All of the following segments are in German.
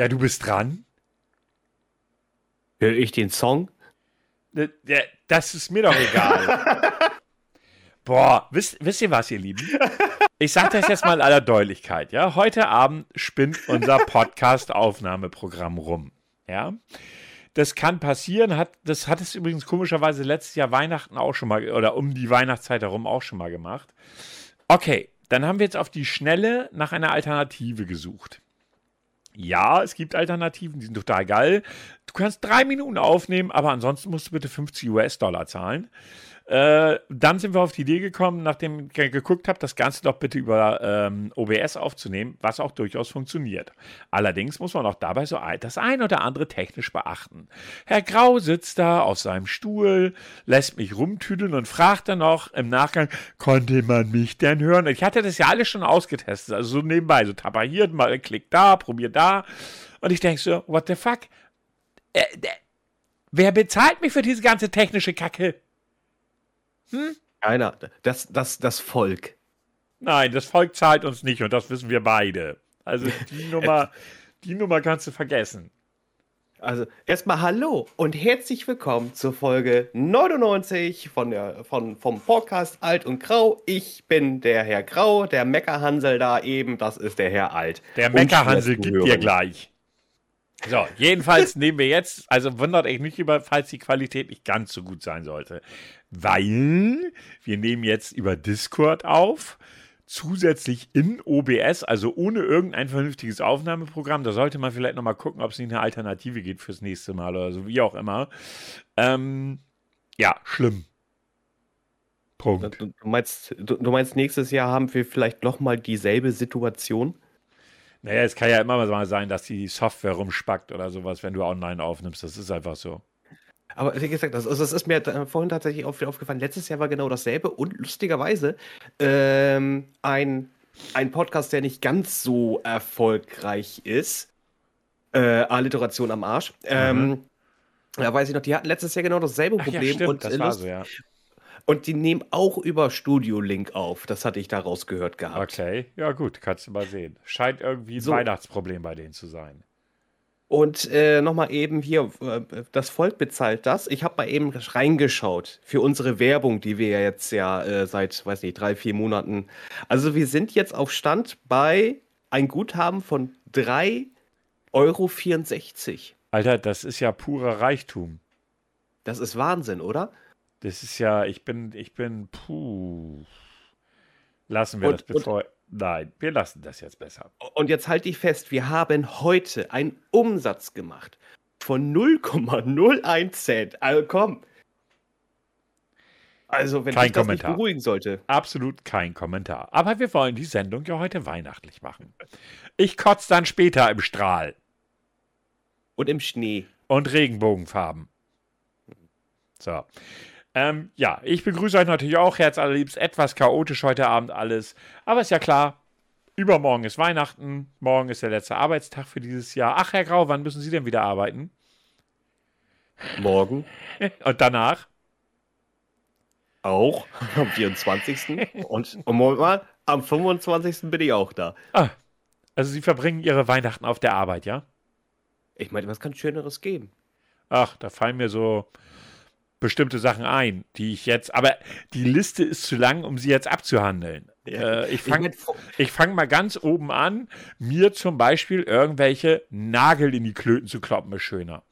Ja, du bist dran. Höre ich den Song? Äh, das ist mir doch egal. Boah, wisst, wisst ihr was, ihr Lieben? Ich sage das jetzt mal in aller Deutlichkeit, ja. Heute Abend spinnt unser Podcast-Aufnahmeprogramm rum, ja. Das kann passieren, hat, das hat es übrigens komischerweise letztes Jahr Weihnachten auch schon mal, oder um die Weihnachtszeit herum auch schon mal gemacht. Okay, dann haben wir jetzt auf die Schnelle nach einer Alternative gesucht. Ja, es gibt Alternativen, die sind total geil. Du kannst drei Minuten aufnehmen, aber ansonsten musst du bitte 50 US-Dollar zahlen. Äh, dann sind wir auf die Idee gekommen, nachdem ich geguckt habe, das Ganze doch bitte über ähm, OBS aufzunehmen, was auch durchaus funktioniert. Allerdings muss man auch dabei so das ein oder andere technisch beachten. Herr Grau sitzt da auf seinem Stuhl, lässt mich rumtüdeln und fragt dann noch im Nachgang, konnte man mich denn hören? Ich hatte das ja alles schon ausgetestet, also so nebenbei, so tapahiert, mal klick da, probier da. Und ich denke so, what the fuck? Äh, wer bezahlt mich für diese ganze technische Kacke? Hm? Keiner. Das, das, das Volk. Nein, das Volk zahlt uns nicht und das wissen wir beide. Also die Nummer, die Nummer kannst du vergessen. Also erstmal Hallo und herzlich willkommen zur Folge 99 von der, von, vom Podcast Alt und Grau. Ich bin der Herr Grau, der Meckerhansel da eben, das ist der Herr Alt. Der Meckerhansel gibt dir gleich. So, jedenfalls nehmen wir jetzt, also wundert euch nicht über, falls die Qualität nicht ganz so gut sein sollte weil wir nehmen jetzt über Discord auf, zusätzlich in OBS, also ohne irgendein vernünftiges Aufnahmeprogramm. Da sollte man vielleicht nochmal gucken, ob es nicht eine Alternative geht fürs nächste Mal oder so, wie auch immer. Ähm, ja, schlimm. Punkt. Du, meinst, du, du meinst, nächstes Jahr haben wir vielleicht nochmal dieselbe Situation? Naja, es kann ja immer mal sein, dass die Software rumspackt oder sowas, wenn du online aufnimmst. Das ist einfach so. Aber wie gesagt, das, also das ist mir vorhin tatsächlich aufgefallen. Letztes Jahr war genau dasselbe und lustigerweise ähm, ein, ein Podcast, der nicht ganz so erfolgreich ist. Äh, Alliteration am Arsch. Mhm. Ähm, da weiß ich noch, die hatten letztes Jahr genau dasselbe Problem. Ja, stimmt, und, das war so, ja. Und die nehmen auch über Studio Link auf. Das hatte ich daraus gehört gehabt. Okay, ja gut, kannst du mal sehen. Scheint irgendwie ein so. Weihnachtsproblem bei denen zu sein. Und äh, nochmal eben hier, äh, das Volk bezahlt das. Ich habe mal eben reingeschaut für unsere Werbung, die wir ja jetzt ja äh, seit, weiß nicht, drei, vier Monaten. Also wir sind jetzt auf Stand bei ein Guthaben von 3,64 Euro. Alter, das ist ja purer Reichtum. Das ist Wahnsinn, oder? Das ist ja, ich bin, ich bin, puh. Lassen wir und, das bevor. Nein, wir lassen das jetzt besser. Und jetzt halte ich fest, wir haben heute einen Umsatz gemacht von 0,01 Cent. Also komm. Also, wenn kein ich das Kommentar. nicht beruhigen sollte. Absolut kein Kommentar. Aber wir wollen die Sendung ja heute weihnachtlich machen. Ich kotze dann später im Strahl. Und im Schnee. Und Regenbogenfarben. So. Ähm, ja, ich begrüße euch natürlich auch herzallerliebst. Etwas chaotisch heute Abend alles. Aber ist ja klar, übermorgen ist Weihnachten. Morgen ist der letzte Arbeitstag für dieses Jahr. Ach, Herr Grau, wann müssen Sie denn wieder arbeiten? Morgen. Und danach? Auch am 24. und, und Moment mal, am 25. bin ich auch da. Ah, also Sie verbringen Ihre Weihnachten auf der Arbeit, ja? Ich meine, was kann Schöneres geben? Ach, da fallen mir so bestimmte Sachen ein, die ich jetzt, aber die Liste ist zu lang, um sie jetzt abzuhandeln. Ja. Äh, ich fange ich fang mal ganz oben an. Mir zum Beispiel irgendwelche Nagel in die Klöten zu kloppen, ist schöner.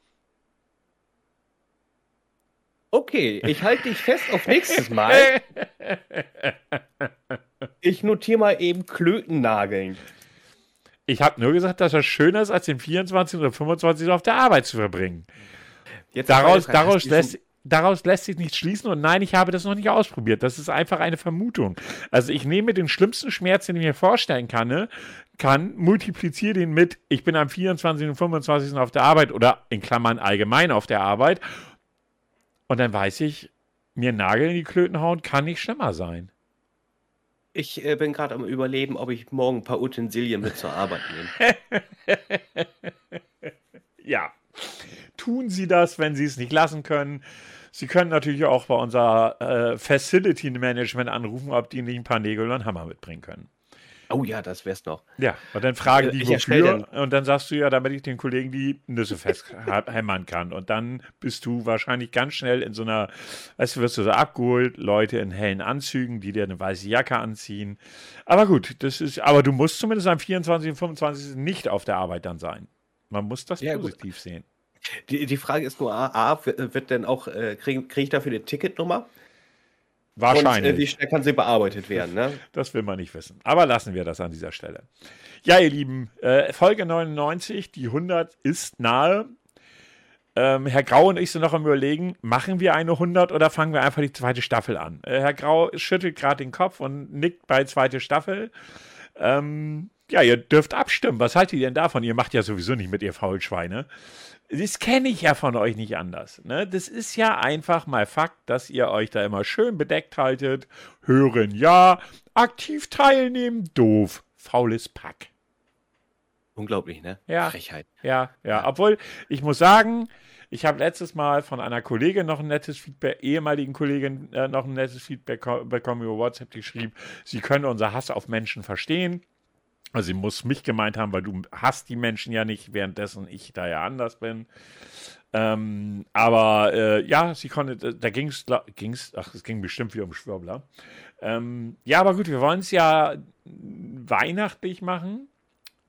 Okay, ich halte dich fest auf nächstes Mal. Ich notiere mal eben Klötennageln. Ich habe nur gesagt, dass das schöner ist, als den 24 oder 25 auf der Arbeit zu verbringen. Jetzt daraus, daraus lässt, daraus lässt sich nichts schließen und nein, ich habe das noch nicht ausprobiert. Das ist einfach eine Vermutung. Also ich nehme den schlimmsten Schmerz, den ich mir vorstellen kann, ne, kann multipliziere den mit, ich bin am 24. und 25. auf der Arbeit oder in Klammern allgemein auf der Arbeit und dann weiß ich, mir Nagel in die Klöten hauen kann nicht schlimmer sein. Ich äh, bin gerade am Überleben, ob ich morgen ein paar Utensilien mit zur Arbeit nehme. ja. Tun Sie das, wenn Sie es nicht lassen können. Sie können natürlich auch bei unser äh, Facility Management anrufen, ob die nicht ein paar Nägel und einen Hammer mitbringen können. Oh ja, das wär's noch. Ja, und dann fragen Äh, die, ich wofür. Und dann sagst du ja, damit ich den Kollegen die Nüsse festhämmern kann. Und dann bist du wahrscheinlich ganz schnell in so einer, weißt du, wirst du so abgeholt, Leute in hellen Anzügen, die dir eine weiße Jacke anziehen. Aber gut, das ist, aber du musst zumindest am 24. und 25. nicht auf der Arbeit dann sein. Man muss das Ja, gut. positiv sehen. Die, die Frage ist nur, A, A wird denn auch, äh, kriege krieg ich dafür eine Ticketnummer? Wahrscheinlich. Und äh, wie schnell kann sie bearbeitet werden, ne? Das will man nicht wissen. Aber lassen wir das an dieser Stelle. Ja, ihr Lieben, äh, Folge 99, die 100 ist nahe. Ähm, Herr Grau und ich sind noch am Überlegen, machen wir eine 100 oder fangen wir einfach die zweite Staffel an? Äh, Herr Grau schüttelt gerade den Kopf und nickt bei zweite Staffel. Ähm, ja, ihr dürft abstimmen. Was haltet ihr denn davon? Ihr macht ja sowieso nicht mit, ihr Faulschweine. Das kenne ich ja von euch nicht anders. Ne? Das ist ja einfach mal Fakt, dass ihr euch da immer schön bedeckt haltet. Hören ja, aktiv teilnehmen doof. Faules Pack. Unglaublich, ne? Ja. Frechheit. Ja, ja. Obwohl, ich muss sagen, ich habe letztes Mal von einer Kollegin noch ein nettes Feedback, ehemaligen Kollegin äh, noch ein nettes Feedback ko- bekommen über WhatsApp, die schrieb, sie könne unser Hass auf Menschen verstehen. Also sie muss mich gemeint haben, weil du hasst die Menschen ja nicht, währenddessen ich da ja anders bin. Ähm, aber äh, ja, sie konnte, da ging es, ach, es ging bestimmt wie um Schwurbler. Ähm, ja, aber gut, wir wollen es ja weihnachtlich machen.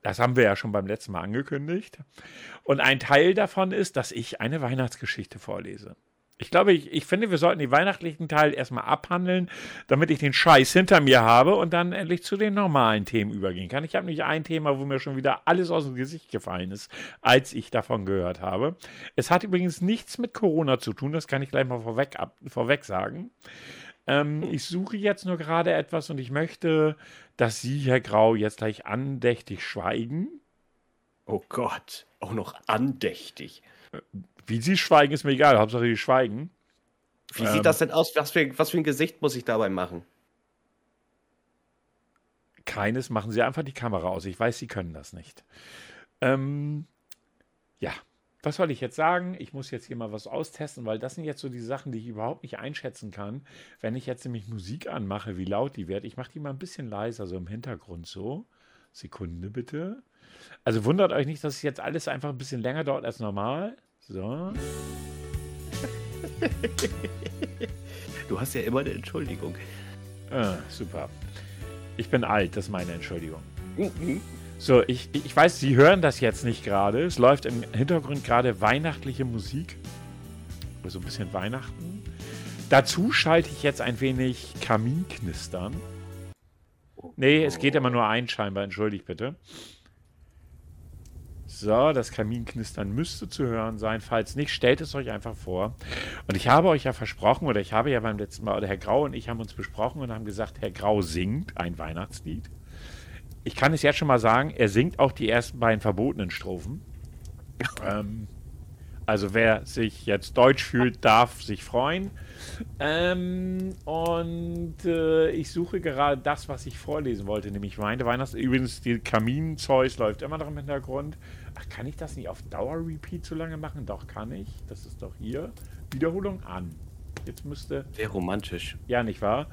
Das haben wir ja schon beim letzten Mal angekündigt. Und ein Teil davon ist, dass ich eine Weihnachtsgeschichte vorlese. Ich glaube, ich, ich finde, wir sollten den weihnachtlichen Teil erstmal abhandeln, damit ich den Scheiß hinter mir habe und dann endlich zu den normalen Themen übergehen kann. Ich habe nämlich ein Thema, wo mir schon wieder alles aus dem Gesicht gefallen ist, als ich davon gehört habe. Es hat übrigens nichts mit Corona zu tun, das kann ich gleich mal vorweg, ab, vorweg sagen. Ähm, ich suche jetzt nur gerade etwas und ich möchte, dass Sie, Herr Grau, jetzt gleich andächtig schweigen. Oh Gott. Auch noch andächtig. Wie Sie schweigen, ist mir egal. Hauptsache, Sie schweigen. Wie Ähm. sieht das denn aus? Was für, was für ein Gesicht muss ich dabei machen? Keines, machen Sie einfach die Kamera aus. Ich weiß, Sie können das nicht. Ähm, ja, was soll ich jetzt sagen? Ich muss jetzt hier mal was austesten, weil das sind jetzt so die Sachen, die ich überhaupt nicht einschätzen kann. Wenn ich jetzt nämlich Musik anmache, wie laut die wird, ich mache die mal ein bisschen leiser, so im Hintergrund so. Sekunde bitte. Also wundert euch nicht, dass es jetzt alles einfach ein bisschen länger dauert als normal. So. Du hast ja immer eine Entschuldigung. Ah, super. Ich bin alt, das ist meine Entschuldigung. Mhm. So, ich, ich weiß, Sie hören das jetzt nicht gerade. Es läuft im Hintergrund gerade weihnachtliche Musik. So ein bisschen Weihnachten. Dazu schalte ich jetzt ein wenig Kaminknistern. Nee, es geht immer nur ein scheinbar, entschuldigt bitte. So, das Kaminknistern müsste zu hören sein. Falls nicht, stellt es euch einfach vor. Und ich habe euch ja versprochen, oder ich habe ja beim letzten Mal, oder Herr Grau und ich haben uns besprochen und haben gesagt, Herr Grau singt ein Weihnachtslied. Ich kann es jetzt schon mal sagen, er singt auch die ersten beiden verbotenen Strophen. ähm, also wer sich jetzt deutsch fühlt, darf sich freuen. Ähm, und äh, ich suche gerade das, was ich vorlesen wollte, nämlich meine Weihnachts... Übrigens, die Kaminzeus läuft immer noch im Hintergrund. Ach, kann ich das nicht auf Dauer-Repeat so lange machen? Doch, kann ich. Das ist doch hier. Wiederholung an. Jetzt müsste... Sehr romantisch. Ja, nicht wahr?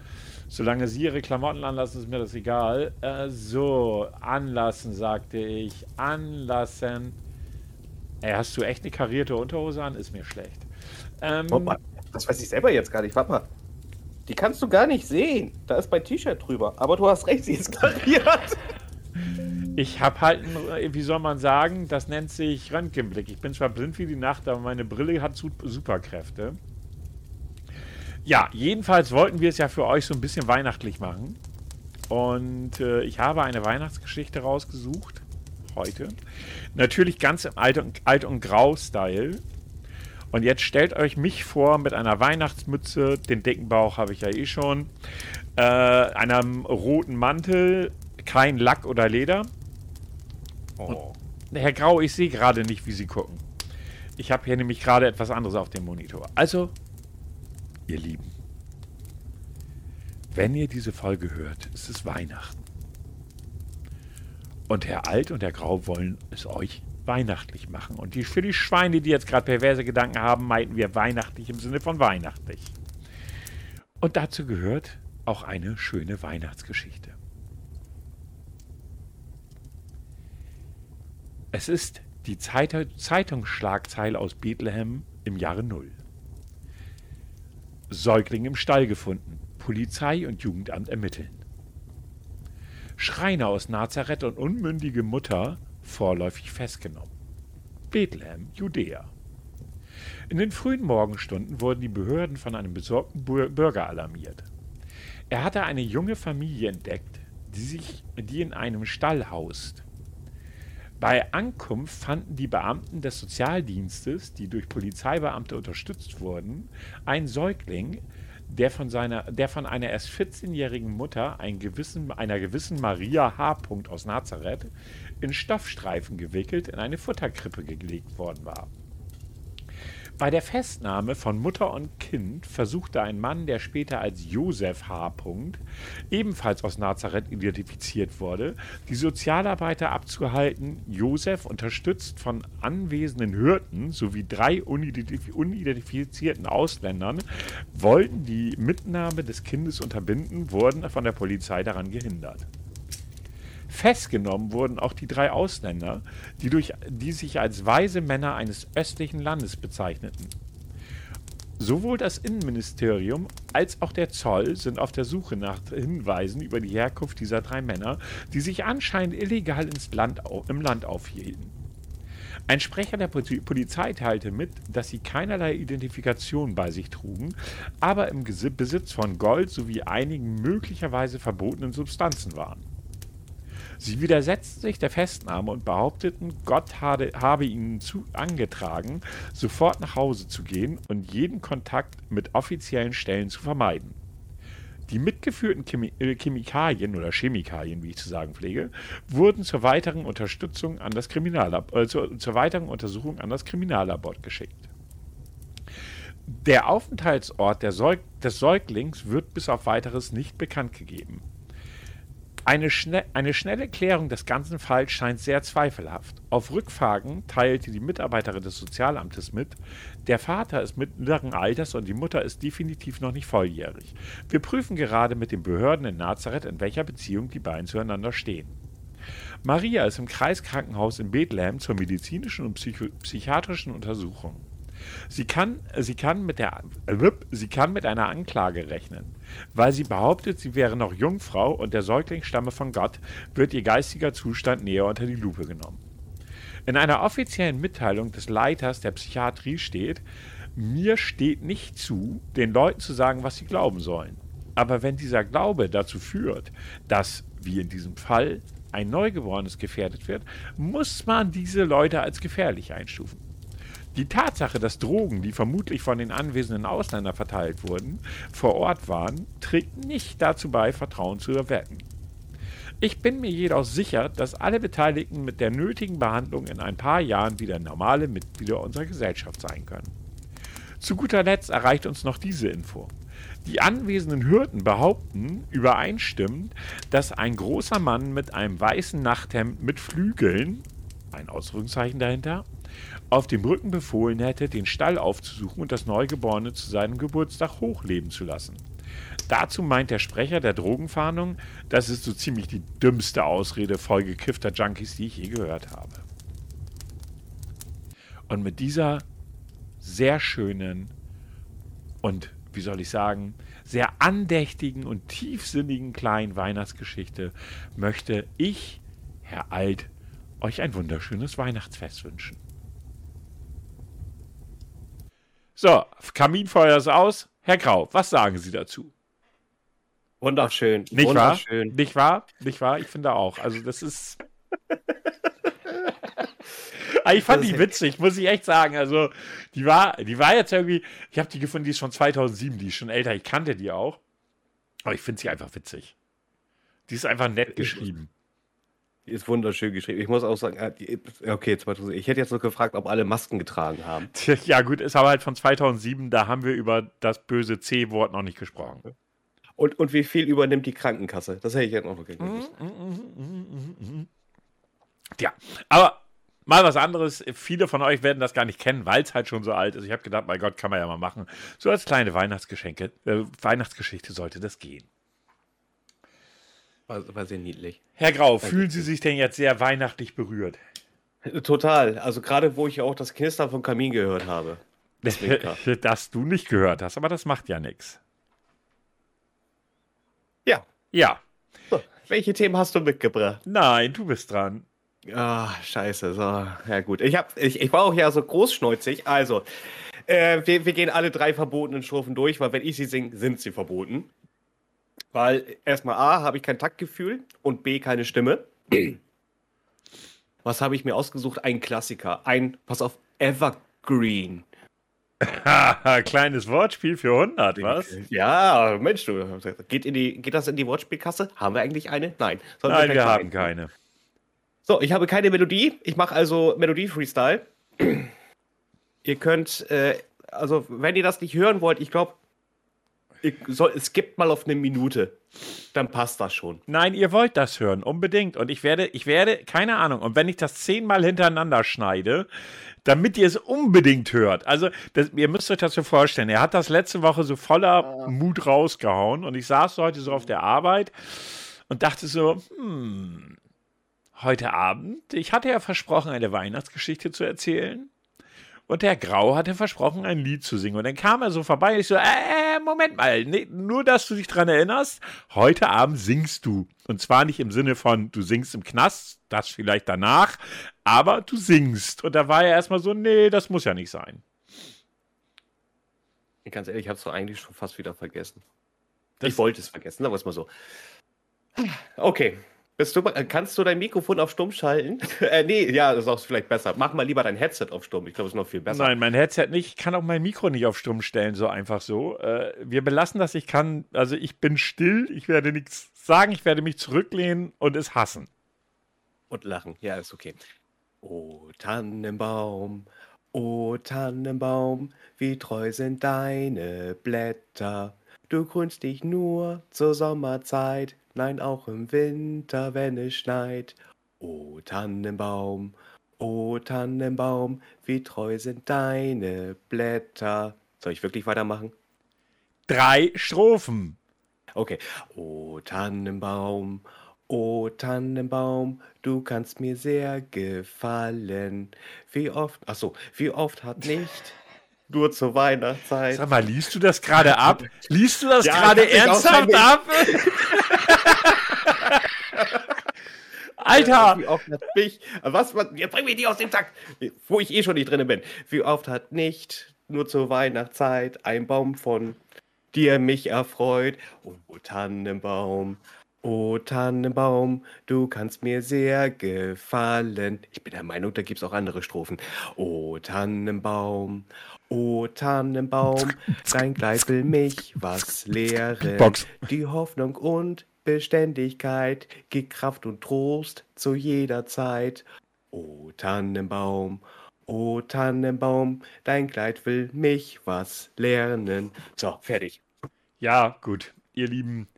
Solange Sie Ihre Klamotten anlassen, ist mir das egal. Äh, so, anlassen, sagte ich. Anlassen. Ey, hast du echt eine karierte Unterhose an? Ist mir schlecht. Ähm, Hoppa. Das weiß ich selber jetzt gar nicht. Warte mal. Die kannst du gar nicht sehen. Da ist mein T-Shirt drüber. Aber du hast recht, sie ist kariert. ich habe halt, ein, wie soll man sagen, das nennt sich Röntgenblick. Ich bin zwar blind wie die Nacht, aber meine Brille hat Su- Superkräfte. Ja, jedenfalls wollten wir es ja für euch so ein bisschen weihnachtlich machen. Und äh, ich habe eine Weihnachtsgeschichte rausgesucht. Heute. Natürlich ganz im Alt- und, Alt und Grau-Style. Und jetzt stellt euch mich vor mit einer Weihnachtsmütze, den dicken Bauch habe ich ja eh schon, äh, einem roten Mantel, kein Lack oder Leder. Oh. Herr Grau, ich sehe gerade nicht, wie Sie gucken. Ich habe hier nämlich gerade etwas anderes auf dem Monitor. Also, ihr Lieben, wenn ihr diese Folge hört, ist es Weihnachten. Und Herr Alt und Herr Grau wollen es euch weihnachtlich machen. Und die, für die Schweine, die jetzt gerade perverse Gedanken haben, meinten wir weihnachtlich im Sinne von weihnachtlich. Und dazu gehört auch eine schöne Weihnachtsgeschichte. Es ist die Zeit Zeitungsschlagzeile aus Bethlehem im Jahre Null. Säugling im Stall gefunden. Polizei und Jugendamt ermitteln. Schreiner aus Nazareth und unmündige Mutter vorläufig festgenommen. Bethlehem, Judäa. In den frühen Morgenstunden wurden die Behörden von einem besorgten Bürger alarmiert. Er hatte eine junge Familie entdeckt, die sich, die in einem Stall haust. Bei Ankunft fanden die Beamten des Sozialdienstes, die durch Polizeibeamte unterstützt wurden, einen Säugling, der von, seiner, der von einer erst 14-jährigen Mutter, gewissen, einer gewissen Maria H. aus Nazareth, in Stoffstreifen gewickelt in eine Futterkrippe gelegt worden war. Bei der Festnahme von Mutter und Kind versuchte ein Mann, der später als Josef H. ebenfalls aus Nazareth identifiziert wurde, die Sozialarbeiter abzuhalten. Josef, unterstützt von anwesenden Hirten sowie drei unidentifizierten Ausländern, wollten die Mitnahme des Kindes unterbinden, wurden von der Polizei daran gehindert. Festgenommen wurden auch die drei Ausländer, die, durch, die sich als weise Männer eines östlichen Landes bezeichneten. Sowohl das Innenministerium als auch der Zoll sind auf der Suche nach Hinweisen über die Herkunft dieser drei Männer, die sich anscheinend illegal ins Land, im Land aufhielten. Ein Sprecher der Polizei teilte mit, dass sie keinerlei Identifikation bei sich trugen, aber im Besitz von Gold sowie einigen möglicherweise verbotenen Substanzen waren. Sie widersetzten sich der Festnahme und behaupteten, Gott habe, habe ihnen zu, angetragen, sofort nach Hause zu gehen und jeden Kontakt mit offiziellen Stellen zu vermeiden. Die mitgeführten äh, Chemikalien oder Chemikalien, wie ich zu sagen pflege, wurden zur weiteren Unterstützung an das Kriminallab äh, zur, zur weiteren Untersuchung an das Kriminallabor geschickt. Der Aufenthaltsort Säug des Säuglings wird bis auf weiteres nicht bekannt gegeben. Eine, schne eine, schnelle Klärung des ganzen Falls scheint sehr zweifelhaft. Auf Rückfragen teilte die Mitarbeiterin des Sozialamtes mit, der Vater ist mittleren Alters und die Mutter ist definitiv noch nicht volljährig. Wir prüfen gerade mit den Behörden in Nazareth, in welcher Beziehung die beiden zueinander stehen. Maria ist im Kreiskrankenhaus in Bethlehem zur medizinischen und psychiatrischen Untersuchung. Sie kann, sie, kann mit der, sie kann mit einer Anklage rechnen. Weil sie behauptet, sie wäre noch Jungfrau und der Säugling stamme von Gott, wird ihr geistiger Zustand näher unter die Lupe genommen. In einer offiziellen Mitteilung des Leiters der Psychiatrie steht, mir steht nicht zu, den Leuten zu sagen, was sie glauben sollen. Aber wenn dieser Glaube dazu führt, dass, wie in diesem Fall, ein Neugeborenes gefährdet wird, muss man diese Leute als gefährlich einstufen. Die Tatsache, dass Drogen, die vermutlich von den anwesenden Ausländern verteilt wurden, vor Ort waren, trägt nicht dazu bei, Vertrauen zu erwecken. Ich bin mir jedoch sicher, dass alle Beteiligten mit der nötigen Behandlung in ein paar Jahren wieder normale Mitglieder unserer Gesellschaft sein können. Zu guter Letzt erreicht uns noch diese Info. Die anwesenden Hürden behaupten übereinstimmend, dass ein großer Mann mit einem weißen Nachthemd mit Flügeln, ein Ausrufungszeichen dahinter, auf dem Rücken befohlen hätte, den Stall aufzusuchen und das Neugeborene zu seinem Geburtstag hochleben zu lassen. Dazu meint der Sprecher der Drogenfahndung, das ist so ziemlich die dümmste Ausrede voll gekiffter Junkies, die ich je gehört habe. Und mit dieser sehr schönen und, wie soll ich sagen, sehr andächtigen und tiefsinnigen kleinen Weihnachtsgeschichte möchte ich, Herr Alt, euch ein wunderschönes Weihnachtsfest wünschen. So, Kaminfeuer ist aus. Herr Grau, was sagen Sie dazu? Wunderschön. Nicht Wunderschön. wahr? Nicht wahr? Nicht wahr? Ich finde auch. Also, das ist. Ich fand die witzig, muss ich echt sagen. Also, die war, die war jetzt irgendwie. Ich habe die gefunden, die ist von 2007, die ist schon älter. Ich kannte die auch. Aber ich finde sie einfach witzig. Die ist einfach nett geschrieben. Die ist wunderschön geschrieben. Ich muss auch sagen, äh, okay, 2000, ich hätte jetzt noch gefragt, ob alle Masken getragen haben. Ja, gut, ist aber halt von 2007, da haben wir über das böse C-Wort noch nicht gesprochen. Und, und wie viel übernimmt die Krankenkasse? Das hätte ich jetzt noch wirklich gewusst. Ja, aber mal was anderes. Viele von euch werden das gar nicht kennen, weil es halt schon so alt ist. Ich habe gedacht, mein Gott, kann man ja mal machen. So als kleine Weihnachtsgeschenke, äh, Weihnachtsgeschichte sollte das gehen. War, war sehr niedlich. Herr Grau, fühlen Sie sich denn jetzt sehr weihnachtlich berührt? Total. Also gerade wo ich auch das Knistern vom Kamin gehört habe. das du nicht gehört hast, aber das macht ja nichts. Ja. Ja. So, welche Themen hast du mitgebracht? Nein, du bist dran. Ah, scheiße. So, ja gut. Ich, hab, ich, ich war auch ja so großschneuzig. Also, äh, wir, wir gehen alle drei verbotenen Strophen durch, weil wenn ich sie singe, sind sie verboten. Weil erstmal A, habe ich kein Taktgefühl und B, keine Stimme. Was habe ich mir ausgesucht? Ein Klassiker. Ein, pass auf, Evergreen. Kleines Wortspiel für 100, was? Ja, Mensch, du. Geht, in die, geht das in die Wortspielkasse? Haben wir eigentlich eine? Nein. Nein, wir, wir haben keine. So, ich habe keine Melodie. Ich mache also Melodie-Freestyle. ihr könnt, äh, also wenn ihr das nicht hören wollt, ich glaube, es gibt mal auf eine Minute. Dann passt das schon. Nein, ihr wollt das hören, unbedingt. Und ich werde, ich werde, keine Ahnung, und wenn ich das zehnmal hintereinander schneide, damit ihr es unbedingt hört. Also, das, ihr müsst euch das so vorstellen. Er hat das letzte Woche so voller Mut rausgehauen und ich saß heute so auf der Arbeit und dachte so, hm, heute Abend, ich hatte ja versprochen, eine Weihnachtsgeschichte zu erzählen. Und der Grau hatte versprochen, ein Lied zu singen. Und dann kam er so vorbei und ich so, äh, Moment mal, nee, nur dass du dich dran erinnerst, heute Abend singst du. Und zwar nicht im Sinne von, du singst im Knast, das vielleicht danach, aber du singst. Und da war er erstmal so, nee, das muss ja nicht sein. Ganz ehrlich, ich habe es doch eigentlich schon fast wieder vergessen. Das ich wollte es vergessen, aber es mal so. Okay, du, kannst du dein Mikrofon auf Stumm schalten? äh, nee, ja, das ist auch vielleicht besser. Mach mal lieber dein Headset auf Stumm. Ich glaube, es ist noch viel besser. Nein, mein Headset nicht. Ich kann auch mein Mikro nicht auf Stumm stellen, so einfach so. Äh, wir belassen das. Ich kann, also ich bin still. Ich werde nichts sagen. Ich werde mich zurücklehnen und es hassen. Und lachen. Ja, ist okay. Oh, Tannenbaum, oh, Tannenbaum, wie treu sind deine Blätter. Du grünst dich nur zur Sommerzeit nein auch im Winter, wenn es schneit. O Tannenbaum, o Tannenbaum, wie treu sind deine Blätter. Soll ich wirklich weitermachen? Drei Strophen. Okay. O Tannenbaum, O Tannenbaum, du kannst mir sehr gefallen. Wie oft, ach so, wie oft hat nicht nur zur Weihnachtszeit. Sag mal, liest du das gerade ab? Liest du das ja, gerade ernsthaft ab? Alter! Wie oft hat mich, was, was, jetzt bring mich nicht aus dem Takt, wo ich eh schon nicht drin bin. Wie oft hat nicht nur zur Weihnachtszeit ein Baum von dir mich erfreut? Oh, Tannenbaum, oh Tannenbaum, du kannst mir sehr gefallen. Ich bin der Meinung, da gibt es auch andere Strophen. Oh Tannenbaum, O Tannenbaum, dein Kleid will mich was lehren. Box. Die Hoffnung und Beständigkeit gibt Kraft und Trost zu jeder Zeit. O Tannenbaum, o Tannenbaum, dein Kleid will mich was lernen. So, fertig. Ja, gut, ihr Lieben.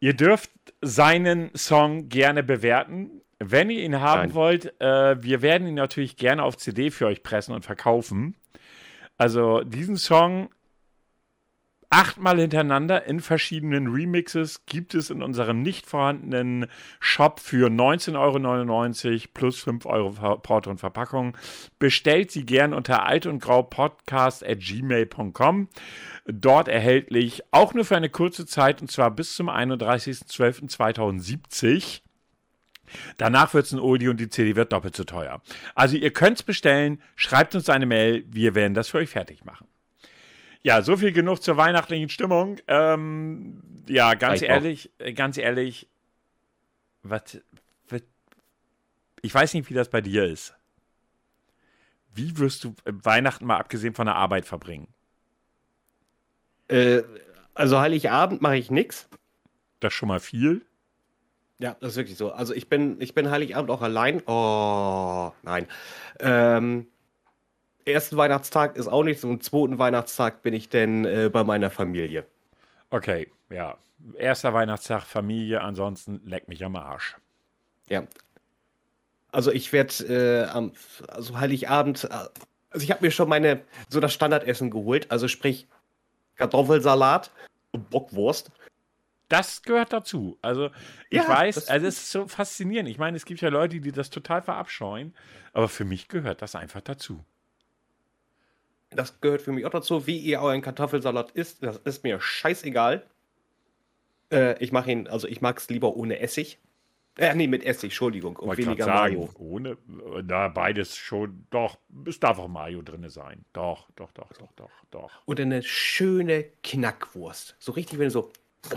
Ihr dürft seinen Song gerne bewerten. Wenn ihr ihn haben Nein. wollt, äh, wir werden ihn natürlich gerne auf CD für euch pressen und verkaufen. Also diesen Song achtmal hintereinander in verschiedenen Remixes gibt es in unserem nicht vorhandenen Shop für 19,99 Euro plus 5 Euro Porto und Verpackung. Bestellt sie gern unter altundgraupodcast.gmail.com. Dort erhältlich auch nur für eine kurze Zeit und zwar bis zum 31.12.2070. Danach wird es ein Oldie und die CD wird doppelt so teuer. Also ihr könnt es bestellen, schreibt uns eine Mail, wir werden das für euch fertig machen. Ja, so viel genug zur weihnachtlichen Stimmung. Ähm, ja, ganz Reicht ehrlich, auch. Äh, ganz ehrlich, was, was, ich weiß nicht, wie das bei dir ist. Wie wirst du Weihnachten mal abgesehen von der Arbeit verbringen? Äh, also Heiligabend mache ich nichts. Das ist schon mal viel. Ja, das ist wirklich so. Also ich bin, ich bin Heiligabend auch allein. Oh, nein. Ähm, ersten Weihnachtstag ist auch nichts und zweiten Weihnachtstag bin ich denn äh, bei meiner Familie. Okay, ja. Erster Weihnachtstag Familie, ansonsten leck mich am Arsch. Ja. Also ich werde äh, am also Heiligabend, äh, also ich habe mir schon meine so das Standardessen geholt, also sprich Kartoffelsalat und Bockwurst. das gehört dazu. Also ich ja, weiß, also es ist so faszinierend. Ich meine, es gibt ja Leute, die das total verabscheuen, aber für mich gehört das einfach dazu. Das gehört für mich auch dazu, wie ihr euren Kartoffelsalat isst. Das ist mir scheißegal. Äh, ich mache ihn, also ich mag es lieber ohne Essig. Äh, nee, mit Essig, Entschuldigung. Und Wollte weniger sagen, Mayo. Ohne, na, beides schon, doch, es darf auch Mayo drin sein. Doch, doch, doch, doch, doch, doch. Und eine schöne Knackwurst. So richtig, wenn du so.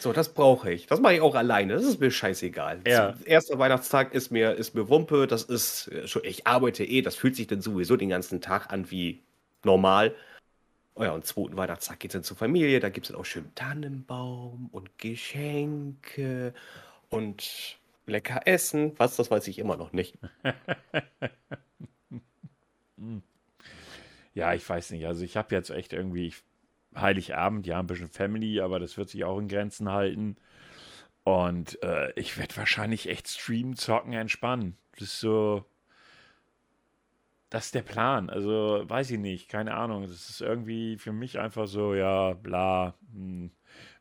so, das brauche ich. Das mache ich auch alleine. Das ist mir scheißegal. Ja. Erster Weihnachtstag ist mir, ist mir Wumpe. Das ist, ich arbeite eh. Das fühlt sich dann sowieso den ganzen Tag an wie normal. Oh ja, und zweiten Weihnachtstag geht es dann zur Familie. Da gibt es dann auch schön Tannenbaum und Geschenke und lecker Essen. Was, das weiß ich immer noch nicht. ja, ich weiß nicht. Also ich habe jetzt echt irgendwie Heiligabend, ja, ein bisschen Family, aber das wird sich auch in Grenzen halten. Und äh, ich werde wahrscheinlich echt streamen, zocken, entspannen. Das ist so, das ist der Plan. Also, weiß ich nicht, keine Ahnung. Das ist irgendwie für mich einfach so, ja, bla, hm,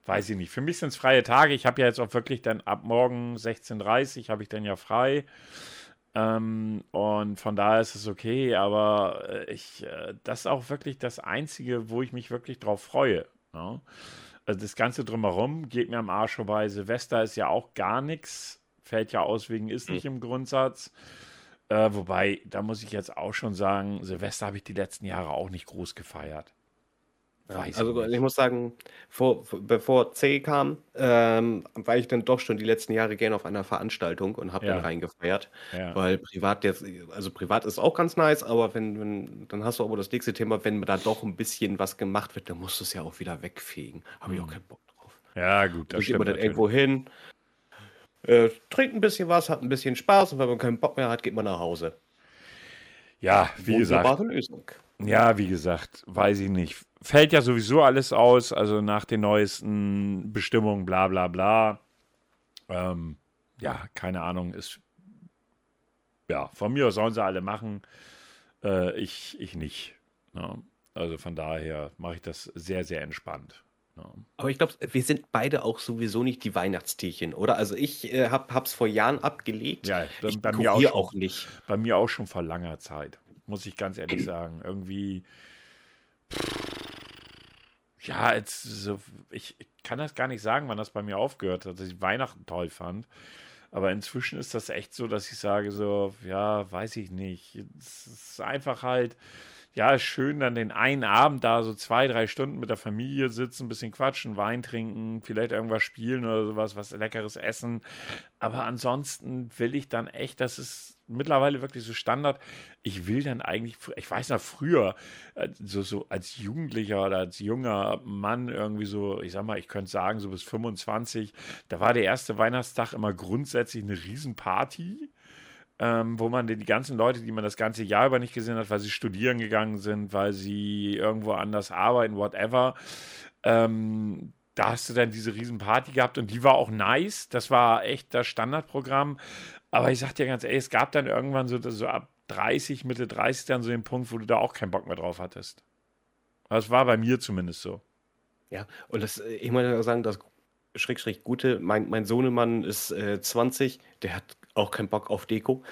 weiß ich nicht. Für mich sind es freie Tage. Ich habe ja jetzt auch wirklich dann ab morgen 16.30 Uhr habe ich dann ja frei. Ähm, und von daher ist es okay, aber äh, ich, äh, das ist auch wirklich das Einzige, wo ich mich wirklich drauf freue. Ne? Also das Ganze drumherum geht mir am Arsch vorbei. Silvester ist ja auch gar nichts, fällt ja aus wegen ist nicht hm. im Grundsatz. Äh, wobei, da muss ich jetzt auch schon sagen, Silvester habe ich die letzten Jahre auch nicht groß gefeiert. Weiß also ich, ich muss sagen, vor, bevor C kam, ähm, war ich dann doch schon die letzten Jahre gerne auf einer Veranstaltung und habe ja. dann reingefeiert. Ja. Weil privat jetzt, also privat ist auch ganz nice, aber wenn, wenn, dann hast du aber das nächste Thema, wenn da doch ein bisschen was gemacht wird, dann musst du es ja auch wieder wegfegen. Habe ich auch hm. keinen Bock drauf. Ja, gut, das stimmt. Dann irgendwo hin, äh, trinkt ein bisschen was, hat ein bisschen Spaß und wenn man keinen Bock mehr hat, geht man nach Hause. Ja, wie gesagt. Lösung. Ja, wie gesagt, weiß ich nicht. Fällt ja sowieso alles aus, also nach den neuesten Bestimmungen, bla bla bla. Ähm, ja, keine Ahnung, ist. Ja, von mir aus sollen sie alle machen. Äh, ich, ich nicht. Ja, ne? also von daher mache ich das sehr, sehr entspannt. Ja. Aber ich glaube, wir sind beide auch sowieso nicht die Weihnachtstierchen, oder? Also ich äh, habe es vor Jahren abgelegt. Ja, bei, bei mir auch, schon, auch nicht. Bei mir auch schon vor langer Zeit, muss ich ganz ehrlich sagen. Irgendwie. ja, jetzt so, ich, ich kann das gar nicht sagen, wann das bei mir aufgehört hat, dass ich Weihnachten toll fand. Aber inzwischen ist das echt so, dass ich sage so, ja, weiß ich nicht. Es ist einfach halt, ja, schön dann den einen Abend da so zwei, drei Stunden mit der Familie sitzen, ein bisschen quatschen, Wein trinken, vielleicht irgendwas spielen oder sowas, was leckeres essen. Aber ansonsten will ich dann echt, das ist mittlerweile wirklich so Standard. Ich will dann eigentlich, ich weiß noch früher, äh, so, so als Jugendlicher oder als junger Mann irgendwie so, ich sag mal, ich könnte sagen, so bis 25, da war der erste Weihnachtstag immer grundsätzlich eine Riesenparty ähm, wo man die ganzen Leute, die man das ganze Jahr über nicht gesehen hat, weil sie studieren gegangen sind, weil sie irgendwo anders arbeiten, whatever, ähm, da hast du dann diese Riesenparty gehabt und die war auch nice. Das war echt das Standardprogramm. Aber ich sag dir ganz ehrlich, es gab dann irgendwann so, so ab 30, Mitte 30 dann so den Punkt, wo du da auch keinen Bock mehr drauf hattest. Das war bei mir zumindest so. Ja, und das, ich muss sagen, das Schrägstrich Gute, mein, mein Sohnemann ist äh, 20, der hat auch keinen Bock auf Deko.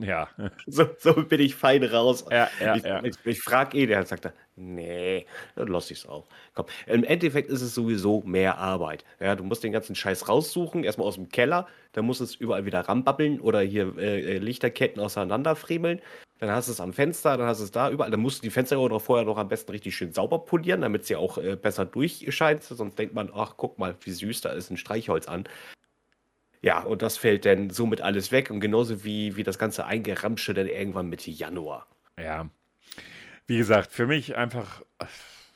Ja. So, so bin ich fein raus. Ja, ja, ich ja. ich, ich frage eh, der sagt er, nee, dann lass ich es auch. Komm, im Endeffekt ist es sowieso mehr Arbeit. Ja, du musst den ganzen Scheiß raussuchen, erstmal aus dem Keller, dann musst du es überall wieder ranbabbeln oder hier äh, äh Lichterketten auseinanderfriemeln. Dann hast du es am Fenster, dann hast du es da überall. Dann musst du die Fenster auch vorher noch am besten richtig schön sauber polieren, damit sie auch äh, besser durchscheint. Sonst denkt man, ach, guck mal, wie süß, da ist ein Streichholz an. Ja, und das fällt dann somit alles weg und genauso wie, wie das ganze Eingeramsche dann irgendwann Mitte Januar. Ja. Wie gesagt, für mich einfach,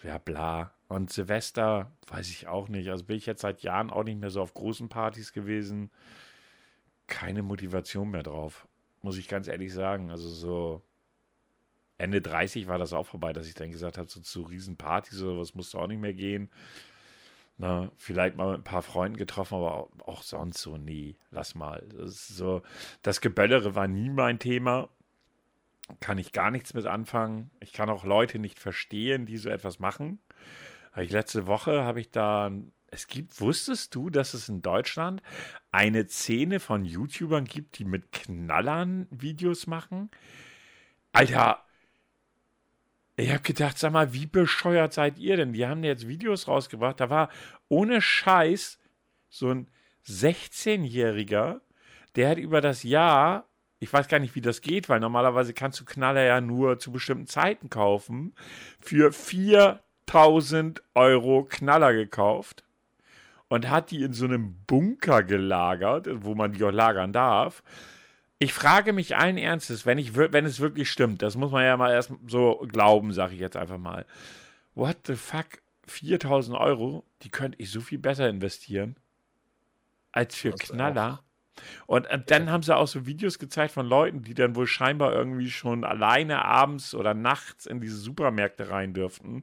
ja, bla. Und Silvester, weiß ich auch nicht. Also bin ich jetzt seit Jahren auch nicht mehr so auf großen Partys gewesen. Keine Motivation mehr drauf. Muss ich ganz ehrlich sagen. Also so Ende 30 war das auch vorbei, dass ich dann gesagt habe, so zu Riesenpartys oder was musste auch nicht mehr gehen. Na, vielleicht mal mit ein paar Freunden getroffen, aber auch sonst so, nee, lass mal. Das so, das Geböllere war nie mein Thema. Kann ich gar nichts mit anfangen. Ich kann auch Leute nicht verstehen, die so etwas machen. Ich letzte Woche habe ich da. Es gibt, wusstest du, dass es in Deutschland eine Szene von YouTubern gibt, die mit Knallern Videos machen? Alter, ich habe gedacht, sag mal, wie bescheuert seid ihr denn? Die haben jetzt Videos rausgebracht. Da war ohne Scheiß so ein 16-Jähriger, der hat über das Jahr, ich weiß gar nicht, wie das geht, weil normalerweise kannst du Knaller ja nur zu bestimmten Zeiten kaufen, für 4000 Euro Knaller gekauft und hat die in so einem Bunker gelagert, wo man die auch lagern darf. Ich frage mich allen Ernstes, wenn, ich, wenn es wirklich stimmt, das muss man ja mal erst so glauben, sage ich jetzt einfach mal. What the fuck? 4000 Euro, die könnte ich so viel besser investieren als für das Knaller. Und äh, dann ja. haben sie auch so Videos gezeigt von Leuten, die dann wohl scheinbar irgendwie schon alleine abends oder nachts in diese Supermärkte rein dürften,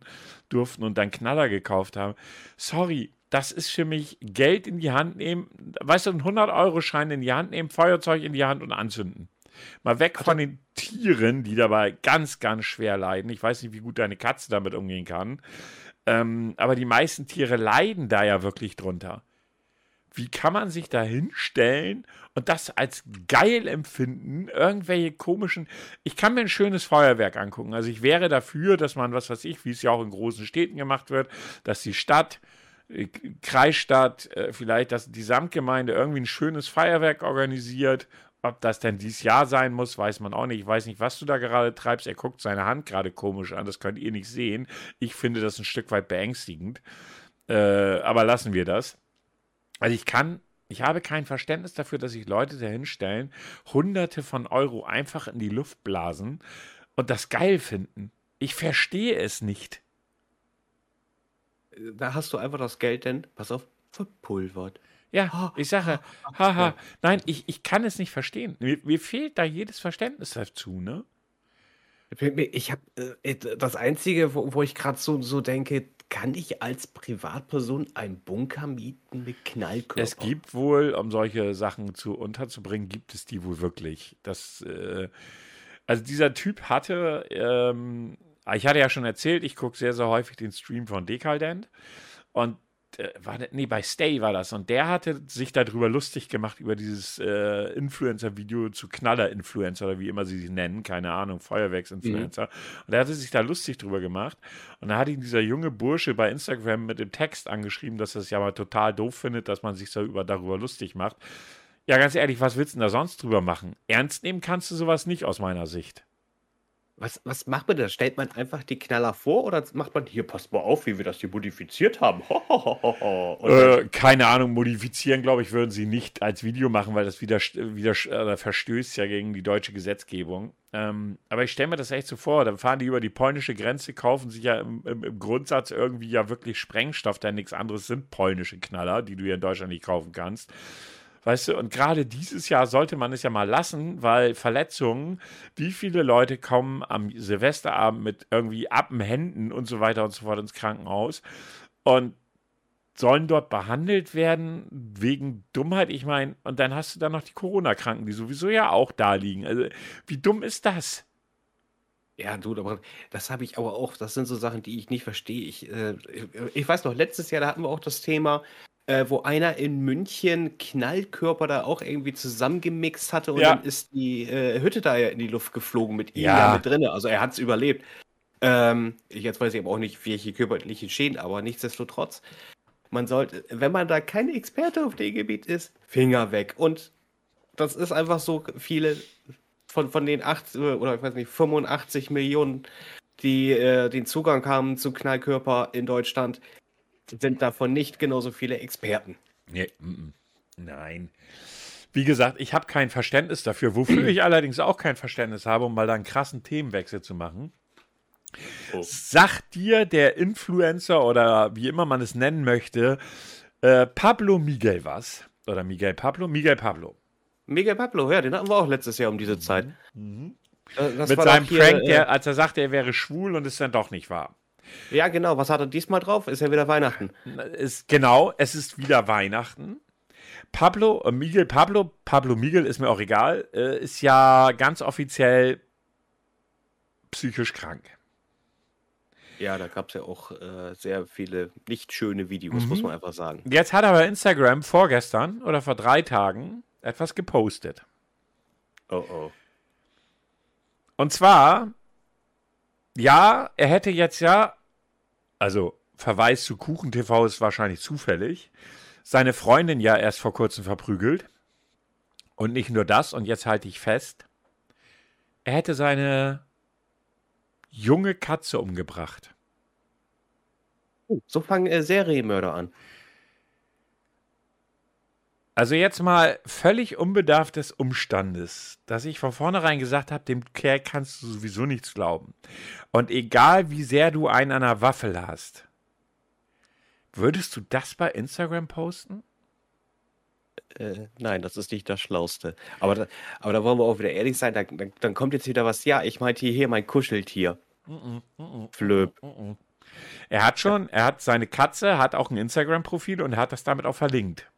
durften und dann Knaller gekauft haben. Sorry, das ist für mich Geld in die Hand nehmen, weißt du, einen 100-Euro-Schein in die Hand nehmen, Feuerzeug in die Hand und anzünden. Mal weg von den Tieren, die dabei ganz, ganz schwer leiden. Ich weiß nicht, wie gut deine Katze damit umgehen kann. Ähm, aber die meisten Tiere leiden da ja wirklich drunter. Wie kann man sich da hinstellen und das als geil empfinden? Irgendwelche komischen. Ich kann mir ein schönes Feuerwerk angucken. Also ich wäre dafür, dass man, was weiß ich, wie es ja auch in großen Städten gemacht wird, dass die Stadt, Kreisstadt, äh, vielleicht dass die Samtgemeinde irgendwie ein schönes Feuerwerk organisiert. Ob das denn dieses Jahr sein muss, weiß man auch nicht. Ich weiß nicht, was du da gerade treibst. Er guckt seine Hand gerade komisch an. Das könnt ihr nicht sehen. Ich finde das ein Stück weit beängstigend. Äh, aber lassen wir das. Also ich kann, ich habe kein Verständnis dafür, dass sich Leute dahinstellen, hunderte von Euro einfach in die Luft blasen und das geil finden. Ich verstehe es nicht. Da hast du einfach das Geld denn, pass auf, verpulvert. Ja, ich sage, haha, nein, ich, ich kann es nicht verstehen. Mir, mir fehlt da jedes Verständnis dazu, ne? Ich habe äh, das Einzige, wo, wo ich gerade so, so denke, kann ich als Privatperson einen Bunker mieten mit Knallkörper? Es gibt wohl, um solche Sachen zu unterzubringen, gibt es die wohl wirklich. Das, äh, also dieser Typ hatte, ähm, ich hatte ja schon erzählt, ich gucke sehr, sehr häufig den Stream von Decaldent und äh, war, nee, bei Stay war das. Und der hatte sich darüber lustig gemacht, über dieses äh, Influencer-Video zu Knaller-Influencer oder wie immer sie sich nennen, keine Ahnung, Feuerwerks-Influencer. Mhm. Und er hatte sich da lustig drüber gemacht. Und da hat ihn dieser junge Bursche bei Instagram mit dem Text angeschrieben, dass er es ja mal total doof findet, dass man sich so über, darüber lustig macht. Ja, ganz ehrlich, was willst du denn da sonst drüber machen? Ernst nehmen kannst du sowas nicht aus meiner Sicht. Was, was macht man da? Stellt man einfach die Knaller vor oder macht man hier, passt mal auf, wie wir das hier modifiziert haben? äh, keine Ahnung, modifizieren, glaube ich, würden sie nicht als Video machen, weil das wieder, wieder äh, verstößt ja gegen die deutsche Gesetzgebung. Ähm, aber ich stelle mir das echt so vor, dann fahren die über die polnische Grenze, kaufen sich ja im, im, im Grundsatz irgendwie ja wirklich Sprengstoff, denn nichts anderes sind polnische Knaller, die du hier in Deutschland nicht kaufen kannst. Weißt du, und gerade dieses Jahr sollte man es ja mal lassen, weil Verletzungen, wie viele Leute kommen am Silvesterabend mit irgendwie Appenhänden und so weiter und so fort ins Krankenhaus und sollen dort behandelt werden wegen Dummheit. Ich meine, und dann hast du dann noch die Corona-Kranken, die sowieso ja auch da liegen. Also, wie dumm ist das? Ja, du, aber das habe ich aber auch, das sind so Sachen, die ich nicht verstehe. Ich, äh, ich weiß noch, letztes Jahr, da hatten wir auch das Thema, äh, wo einer in München Knallkörper da auch irgendwie zusammengemixt hatte und ja. dann ist die äh, Hütte da ja in die Luft geflogen mit ihm ja. mit drin. Also er hat es überlebt. Ähm, jetzt weiß ich aber auch nicht, welche körperlichen Schäden, aber nichtsdestotrotz, man sollte, wenn man da kein Experte auf dem Gebiet ist, Finger weg. Und das ist einfach so viele von, von den 8 oder ich weiß nicht, 85 Millionen, die äh, den Zugang haben zu Knallkörper in Deutschland, sind davon nicht genauso viele Experten. Nee, nein. Wie gesagt, ich habe kein Verständnis dafür, wofür ich allerdings auch kein Verständnis habe, um mal da einen krassen Themenwechsel zu machen. Oh. Sagt dir der Influencer oder wie immer man es nennen möchte, äh, Pablo Miguel was? Oder Miguel Pablo? Miguel Pablo. Miguel Pablo, ja, den hatten wir auch letztes Jahr um diese Zeit. Mhm. Äh, Mit seinem hier, Prank, der, äh, als er sagte, er wäre schwul und es dann doch nicht war. Ja, genau. Was hat er diesmal drauf? Ist ja wieder Weihnachten. Ist, genau, es ist wieder Weihnachten. Pablo, äh, Miguel, Pablo, Pablo Miguel ist mir auch egal, äh, ist ja ganz offiziell psychisch krank. Ja, da gab es ja auch äh, sehr viele nicht schöne Videos, mhm. muss man einfach sagen. Jetzt hat aber Instagram vorgestern oder vor drei Tagen etwas gepostet. Oh oh. Und zwar, ja, er hätte jetzt ja, also Verweis zu Kuchen TV ist wahrscheinlich zufällig, seine Freundin ja erst vor kurzem verprügelt. Und nicht nur das, und jetzt halte ich fest, er hätte seine junge Katze umgebracht. Oh, so fangen äh, Serienmörder an. Also jetzt mal völlig unbedarft des Umstandes, dass ich von vornherein gesagt habe, dem Kerl kannst du sowieso nichts glauben. Und egal wie sehr du einen an der Waffel hast, würdest du das bei Instagram posten? Äh, nein, das ist nicht das Schlauste. Aber da, aber da wollen wir auch wieder ehrlich sein, dann, dann, dann kommt jetzt wieder was, ja, ich meinte hier mein Kuscheltier. Flöp. Er hat schon, er hat seine Katze, hat auch ein Instagram-Profil und er hat das damit auch verlinkt.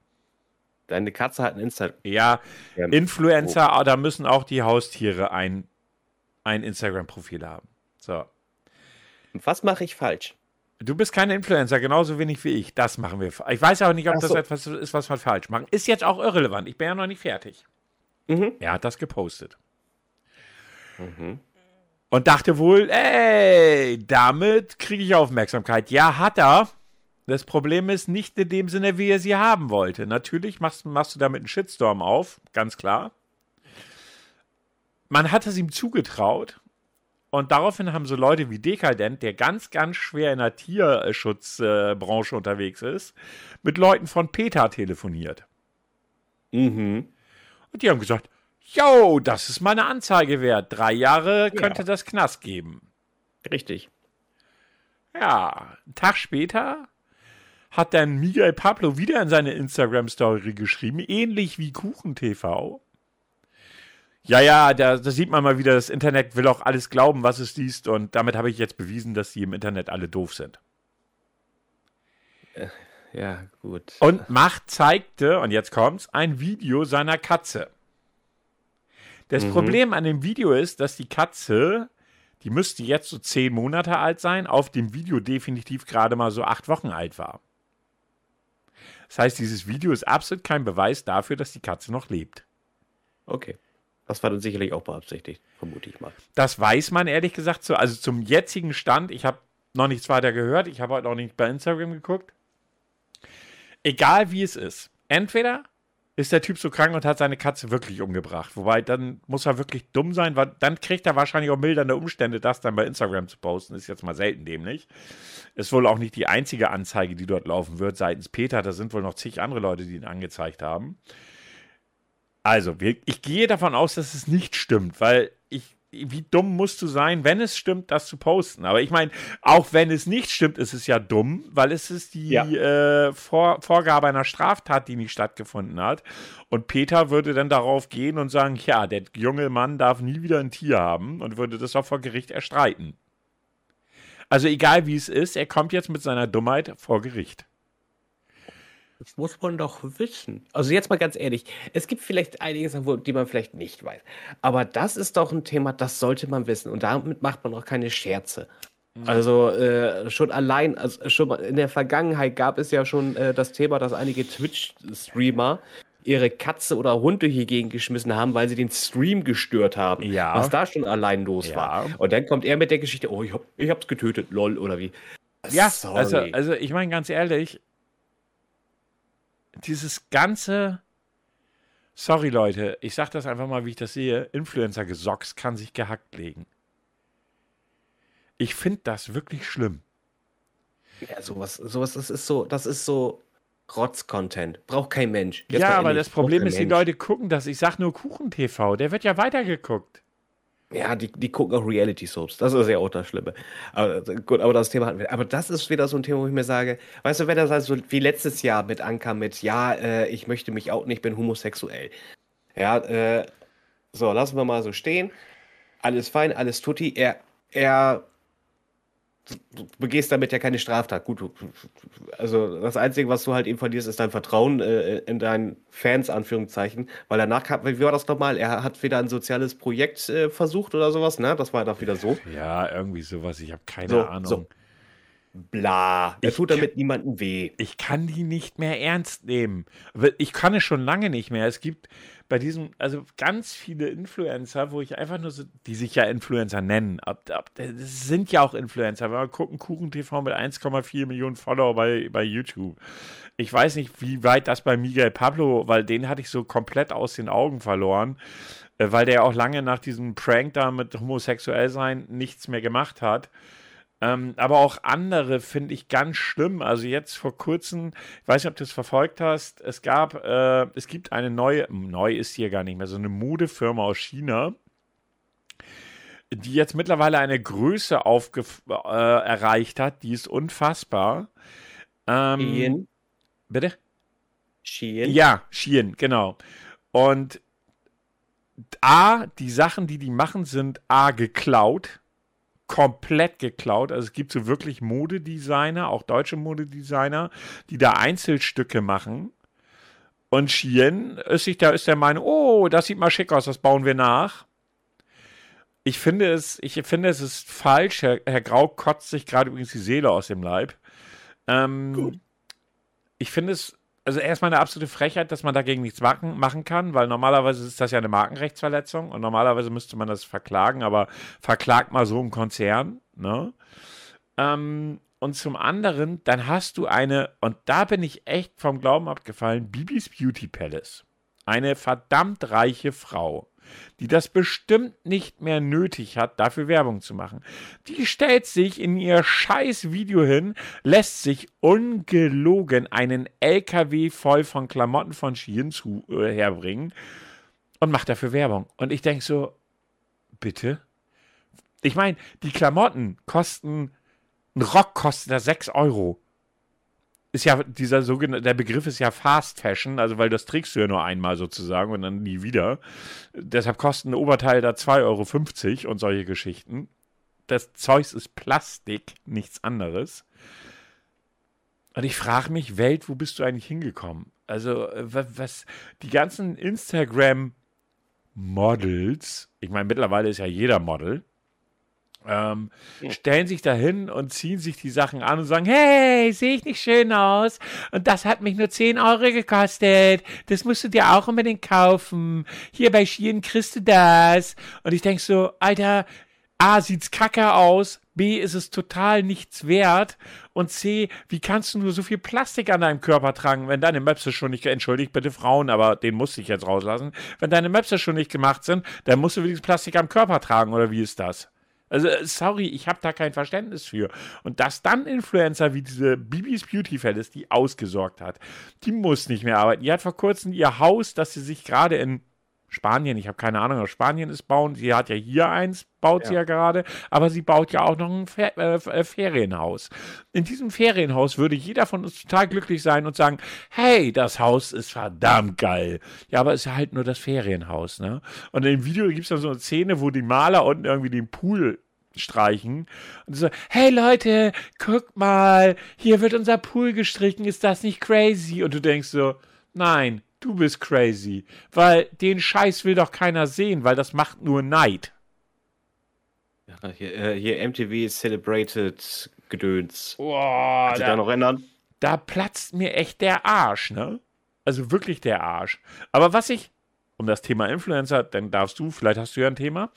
Deine Katze hat ein Instagram. Ja, Influencer, oh. da müssen auch die Haustiere ein, ein Instagram-Profil haben. So. Was mache ich falsch? Du bist kein Influencer, genauso wenig wie ich. Das machen wir. Ich weiß auch nicht, ob so. das etwas ist, was wir falsch machen. Ist jetzt auch irrelevant. Ich bin ja noch nicht fertig. Mhm. Er hat das gepostet. Mhm und dachte wohl, ey, damit kriege ich Aufmerksamkeit. Ja, hat er. Das Problem ist nicht in dem Sinne, wie er sie haben wollte. Natürlich machst, machst du damit einen Shitstorm auf, ganz klar. Man hat es ihm zugetraut. Und daraufhin haben so Leute wie Dekadent, der ganz, ganz schwer in der Tierschutzbranche unterwegs ist, mit Leuten von PETA telefoniert. Mhm. Und die haben gesagt, Jo, das ist meine Anzeige wert. Drei Jahre könnte ja. das Knast geben. Richtig. Ja, einen Tag später hat dann Miguel Pablo wieder in seine Instagram-Story geschrieben, ähnlich wie KuchenTV. Ja, ja, da, da, sieht man mal wieder, das Internet will auch alles glauben, was es liest, und damit habe ich jetzt bewiesen, dass die im Internet alle doof sind. Äh, ja, gut. Und Macht zeigte, und jetzt kommt's, ein Video seiner Katze. Das mhm. Problem an dem Video ist, dass die Katze, die müsste jetzt so zehn Monate alt sein, auf dem Video definitiv gerade mal so acht Wochen alt war. Das heißt, dieses Video ist absolut kein Beweis dafür, dass die Katze noch lebt. Okay. Das war dann sicherlich auch beabsichtigt, vermute ich mal. Das weiß man ehrlich gesagt so. Also zum jetzigen Stand, ich habe noch nichts weiter gehört, ich habe heute noch nicht bei Instagram geguckt. Egal wie es ist, entweder ist der Typ so krank und hat seine Katze wirklich umgebracht. Wobei, dann muss er wirklich dumm sein, weil dann kriegt er wahrscheinlich auch mildernde Umstände, das dann bei Instagram zu posten. Ist jetzt mal selten dämlich. Ist wohl auch nicht die einzige Anzeige, die dort laufen wird, seitens Peter. Da sind wohl noch zig andere Leute, die ihn angezeigt haben. Also, ich gehe davon aus, dass es nicht stimmt, weil ich wie dumm musst du sein, wenn es stimmt, das zu posten? Aber ich meine, auch wenn es nicht stimmt, ist es ja dumm, weil es ist die ja. äh, Vor Vorgabe einer Straftat, die nicht stattgefunden hat. Und Peter würde dann darauf gehen und sagen, ja, der junge Mann darf nie wieder ein Tier haben und würde das auch vor Gericht erstreiten. Also egal wie es ist, er kommt jetzt mit seiner Dummheit vor Gericht. Das muss man doch wissen. Also jetzt mal ganz ehrlich, es gibt vielleicht einiges, die man vielleicht nicht weiß. Aber das ist doch ein Thema, das sollte man wissen. Und damit macht man auch keine Scherze. Also äh, schon allein, also schon in der Vergangenheit gab es ja schon äh, das Thema, dass einige Twitch-Streamer ihre Katze oder Hund durch die Gegend geschmissen haben, weil sie den Stream gestört haben. Ja. Was da schon allein los ja. war. Und dann kommt er mit der Geschichte, oh, ich, hab, ich hab's getötet, lol, oder wie. Ja, Sorry. also, also ich meine ganz ehrlich, dieses ganze, sorry Leute, ich sag das einfach mal, wie ich das sehe, Influencer-Gesocks kann sich gehackt legen. Ich finde das wirklich schlimm. Ja, sowas, sowas, das ist so, das ist so Rotz-Content. Braucht kein Mensch. Jetzt ja, aber das Problem ist, die Leute gucken das. Ich sag nur Kuchen-TV, der wird ja weitergeguckt. Ja, die, die gucken auch Reality-Soaps. Das ist ja auch das Schlimme. Aber gut, aber das Thema hatten wir. Aber das ist wieder so ein Thema, wo ich mir sage, weißt du, wenn das also wie letztes Jahr mit ankam mit, ja, äh, ich möchte mich auch nicht, bin homosexuell. Ja, äh, so, lassen wir mal so stehen. Alles fein, alles tutti. Er, er du begehst damit ja keine Straftat. Gut, also das Einzige, was du halt eben verlierst, ist dein Vertrauen äh, in deinen Fans, Anführungszeichen. Weil danach, wie war das nochmal? Er hat wieder ein soziales Projekt äh, versucht oder sowas, ne? Das war doch wieder so. Ja, irgendwie sowas. Ich habe keine so, Ahnung. So. bla. Er Ich tut kann- damit niemandem weh. Ich kann die nicht mehr ernst nehmen. Ich kann es schon lange nicht mehr. Es gibt bei diesem, also ganz viele Influencer, wo ich einfach nur so, die sich ja Influencer nennen. Ab, ab, das sind ja auch Influencer. Wenn wir gucken, Kuchen TV mit 1,4 Millionen Follower bei, bei YouTube. Ich weiß nicht, wie weit das bei Miguel Pablo, weil den hatte ich so komplett aus den Augen verloren, äh, weil der auch lange nach diesem Prank da mit homosexuell sein nichts mehr gemacht hat. Ähm, aber auch andere finde ich ganz schlimm. Also jetzt vor kurzem, ich weiß nicht, ob du es verfolgt hast, es gab, äh, es gibt eine neue, neu ist hier gar nicht mehr, so eine Modefirma aus China, die jetzt mittlerweile eine Größe aufge äh, erreicht hat, die ist unfassbar. Ähm, Shein. bitte? Shein. Ja, Shein, genau. Und A, die Sachen, die die machen, sind A, geklaut. Komplett geklaut. Also es gibt so wirklich Modedesigner, auch deutsche Modedesigner, die da Einzelstücke machen. Und Shein ist sich da ist der Meinung, oh, das sieht mal schick aus, das bauen wir nach. Ich finde es, ich finde es ist falsch. Herr, Herr Grau kotzt sich gerade übrigens die Seele aus dem Leib. Ähm, ich finde es, also erstmal eine absolute Frechheit, dass man dagegen nichts machen, machen kann, weil normalerweise ist das ja eine Markenrechtsverletzung und normalerweise müsste man das verklagen, aber verklagt mal so einen Konzern, ne? Ähm, und zum anderen, dann hast du eine, und da bin ich echt vom Glauben abgefallen, Bibis Beauty Palace. Eine verdammt reiche Frau, die das bestimmt nicht mehr nötig hat, dafür Werbung zu machen. Die stellt sich in ihr scheiß Video hin, lässt sich ungelogen einen LKW voll von Klamotten von Shein zu, äh, herbringen und macht dafür Werbung. Und ich denke so, bitte? Ich meine, die Klamotten kosten, ein Rock kostet da 6 Euro. Ist ja dieser sogenannte, der Begriff ist ja Fast Fashion, also weil das trägst du ja nur einmal sozusagen und dann nie wieder. Deshalb kosten ein Oberteil da 2,50 Euro und solche Geschichten. Das Zeugs ist Plastik, nichts anderes. Und ich frage mich, Welt, wo bist du eigentlich hingekommen? Also, äh, wa- was, die ganzen Instagram-Models, ich meine, mittlerweile ist ja jeder Model, ähm, stellen sich da hin und ziehen sich die Sachen an und sagen, hey, sehe ich nicht schön aus? Und das hat mich nur 10 Euro gekostet. Das musst du dir auch unbedingt kaufen. Hier bei Shein kriegst du das. Und ich denk so, Alter, A, sieht's kacke aus. B, ist es total nichts wert. Und C, wie kannst du nur so viel Plastik an deinem Körper tragen, wenn deine Möpse schon nicht, entschuldigt bitte Frauen, aber den musste ich jetzt rauslassen. Wenn deine Möpse schon nicht gemacht sind, dann musst du wenigstens Plastik am Körper tragen, oder wie ist das? Also, äh, sorry, ich habe da kein Verständnis für. Und dass dann Influencer wie diese Bibis Beauty Palace, die ausgesorgt hat, die muss nicht mehr arbeiten. Die hat vor kurzem ihr Haus, das sie sich gerade in Spanien, ich habe keine Ahnung, ob Spanien ist bauen. Sie hat ja hier eins, baut sie Ja. ja gerade, aber sie baut ja auch noch ein Fer äh, äh, Ferienhaus. In diesem Ferienhaus würde jeder von uns total glücklich sein und sagen, hey, das Haus ist verdammt geil. Ja, aber es ist halt nur das Ferienhaus, ne? Und im Video gibt es dann so eine Szene, wo die Maler unten irgendwie den Pool streichen und so, hey Leute, guck mal, hier wird unser Pool gestrichen, ist das nicht crazy? Und du denkst so, nein, du bist crazy, weil den Scheiß will doch keiner sehen, weil das macht nur Neid. Ja, hier, äh, hier MTV Celebrated Gedöns. Boah, Kannst du da noch ändern? da platzt mir echt der Arsch, ne? Also wirklich der Arsch. Aber was ich, um das Thema Influencer, dann darfst du, vielleicht hast du ja ein Thema,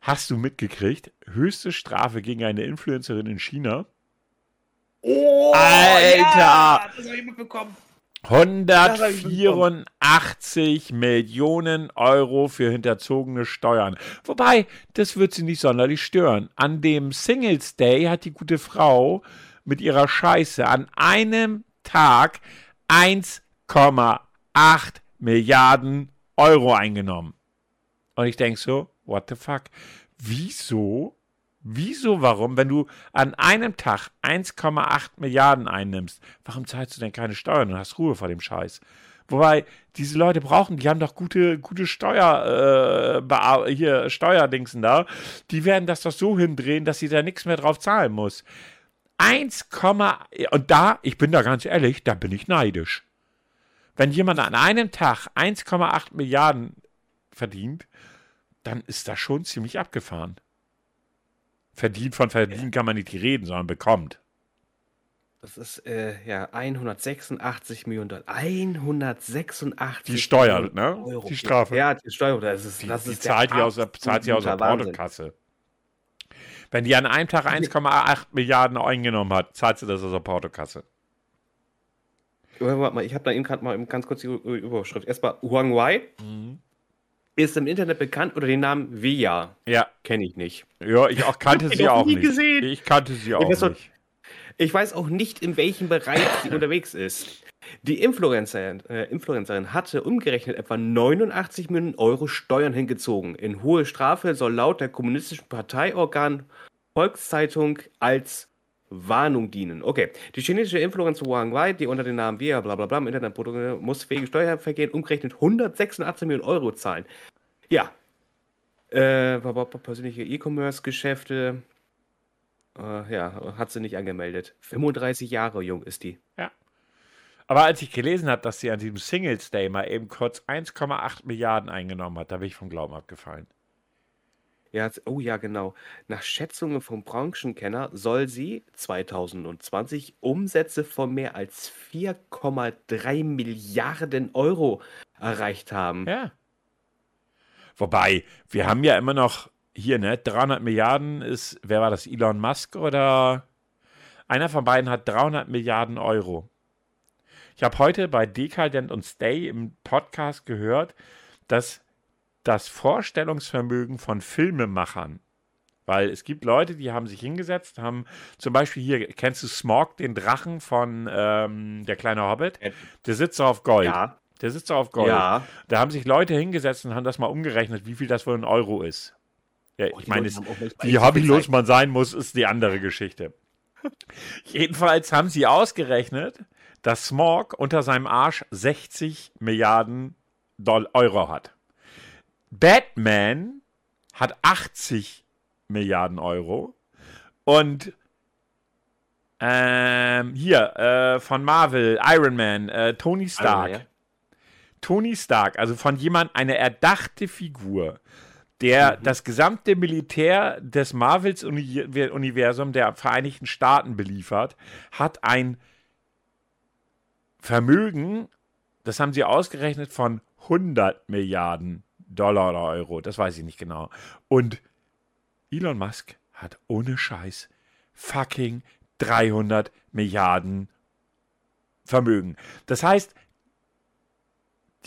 hast du mitgekriegt, höchste Strafe gegen eine Influencerin in China? Oh, Alter! das habe ich mitbekommen. 184 Millionen Euro für hinterzogene Steuern. Wobei, das wird sie nicht sonderlich stören. An dem Singles Day hat die gute Frau mit ihrer Scheiße an einem Tag 1,8 Milliarden Euro eingenommen. Und ich denke so, what the fuck? Wieso? Wieso, warum, wenn du an einem Tag 1,8 Milliarden einnimmst, warum zahlst du denn keine Steuern und hast Ruhe vor dem Scheiß? Wobei, diese Leute brauchen, die haben doch gute, gute Steuer, äh, hier, Steuerdingsen da. Die werden das doch so hindrehen, dass sie da nichts mehr drauf zahlen muss. 1, und da, ich bin da ganz ehrlich, da bin ich neidisch. Wenn jemand an einem Tag 1,8 Milliarden verdient, dann ist das schon ziemlich abgefahren. Verdient von verdient kann man nicht reden, sondern bekommt. Das ist äh, ja 186 Millionen Dollar. 186 Die Steuern, Millionen ne? Euro. Die Strafe. Ja, die Steuer. Das ist, Die, das die ist zahlt, die aus der, zahlt sie aus der. Portokasse. Wenn die an einem Tag 1,8 Milliarden eingenommen hat, zahlt sie das aus der Portokasse. Warte mal, ich habe da eben gerade mal ganz kurz die Überschrift. Erstmal Huang Wei ist im Internet bekannt unter dem Namen Via. Ja, Kenne ich nicht. ja, ich auch kannte ich sie auch nie nicht. gesehen. Ich kannte sie auch doch- nicht. Ich weiß auch nicht, in welchem Bereich sie unterwegs ist. Die Influencerin, äh, Influencerin hatte umgerechnet etwa 89 Millionen Euro Steuern hingezogen. In hohe Strafe soll laut der kommunistischen Parteiorgan Volkszeitung als Warnung dienen. Okay, die chinesische Influencer Wang Wei, die unter dem Namen Via bla bla bla im Internet produziert, muss wegen Steuervergehen umgerechnet 186 Millionen Euro zahlen. Ja. Äh, persönliche E-Commerce-Geschäfte, äh, ja, hat sie nicht angemeldet. 35 Jahre jung ist die. Aber als ich gelesen habe, dass sie an diesem Singles Day mal eben kurz 1,8 Milliarden eingenommen hat, da bin ich vom Glauben abgefallen. Ja, oh ja, genau. Nach Schätzungen vom Branchenkenner soll sie 2020 Umsätze von mehr als 4,3 Milliarden Euro erreicht haben. Ja. Wobei, wir haben ja immer noch hier, ne, 300 Milliarden ist, wer war das, Elon Musk oder einer von beiden hat 300 Milliarden Euro. Ich habe heute bei Decadent und Stay im Podcast gehört, dass das Vorstellungsvermögen von Filmemachern, weil es gibt Leute, die haben sich hingesetzt, haben zum Beispiel hier, kennst du Smog, den Drachen von ähm, Der kleine Hobbit? Der sitzt so auf Gold. Ja, Der sitzt auf Gold. ja. Da haben sich Leute hingesetzt und haben das mal umgerechnet, wie viel das wohl in Euro ist. Ja, Oh, ich meine, es- wie hobbylos man sein muss, ist die andere Geschichte. Jedenfalls haben sie ausgerechnet, dass Smog unter seinem Arsch 60 Milliarden Doll Euro hat. Batman hat 80 Milliarden Euro. Und ähm, hier, äh, von Marvel, Iron Man, äh, Tony Stark. ja. Tony Stark, also von jemand eine erdachte Figur, der Mhm. das gesamte Militär des Marvels-Universum der Vereinigten Staaten beliefert, hat ein Vermögen, das haben sie ausgerechnet, von 100 Milliarden Dollar oder Euro. Das weiß ich nicht genau. Und Elon Musk hat ohne Scheiß fucking 300 Milliarden Vermögen. Das heißt,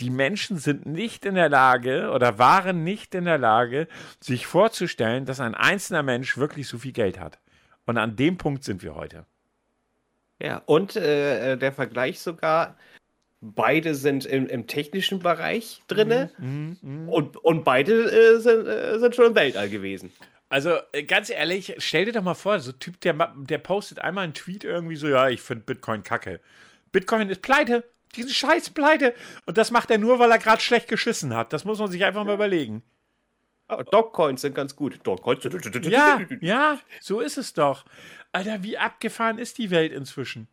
die Menschen sind nicht in der Lage oder waren nicht in der Lage, sich vorzustellen, dass ein einzelner Mensch wirklich so viel Geld hat. Und an dem Punkt sind wir heute. Ja, und äh, der Vergleich sogar, beide sind im, im technischen Bereich drinne Mhm, und, und beide äh, sind, äh, sind schon im Weltall gewesen. Also äh, ganz ehrlich, stell dir doch mal vor, so ein Typ, der, der postet einmal einen Tweet irgendwie so, ja, ich finde Bitcoin kacke. Bitcoin ist pleite, diesen Scheiß pleite. Und das macht er nur, weil er gerade schlecht geschissen hat. Das muss man sich einfach mal überlegen. Aber Dogcoins sind ganz gut. Dogcoins. Ja, ja, so ist es doch. Alter, wie abgefahren ist die Welt inzwischen?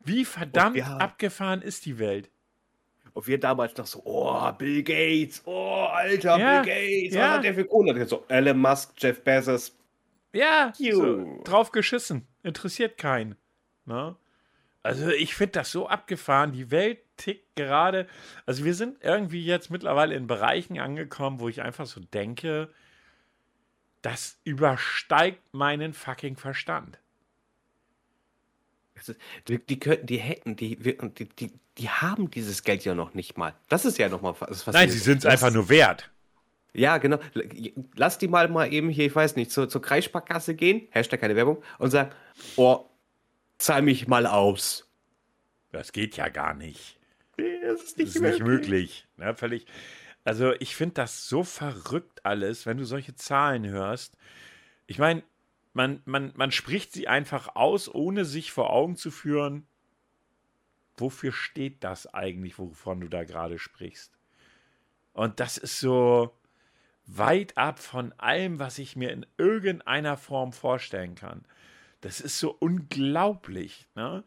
Wie verdammt ja. abgefahren ist die Welt? Und wir damals noch so, oh, Bill Gates, oh, alter Ja, Bill Gates, ja. was hat der für Kohle? So, Elon Musk, Jeff Bezos. Ja, so, drauf geschissen. Interessiert keinen. Ne? Also ich finde das so abgefahren. Die Welt tickt gerade. Also wir sind irgendwie jetzt mittlerweile in Bereichen angekommen, wo ich einfach so denke, das übersteigt meinen fucking Verstand. Ist- Die, die, könnten, die hätten, die, die, die, die haben dieses Geld ja noch nicht mal. Das ist ja noch mal was. was Nein, sie sind es einfach nur wert. Ja, genau. Lass die mal mal eben hier, ich weiß nicht, zur, zur Kreissparkasse gehen, Hashtag keine Werbung, und sagen, oh, zahl mich mal aus. Das geht ja gar nicht. Nee, das ist Das ist nicht möglich. Ne, völlig. Also ich finde das so verrückt alles, wenn du solche Zahlen hörst. Ich meine, man, man, man spricht sie einfach aus, ohne sich vor Augen zu führen, wofür steht das eigentlich, wovon du da gerade sprichst. Und das ist so weit ab von allem, was ich mir in irgendeiner Form vorstellen kann. Das ist so unglaublich. Ne?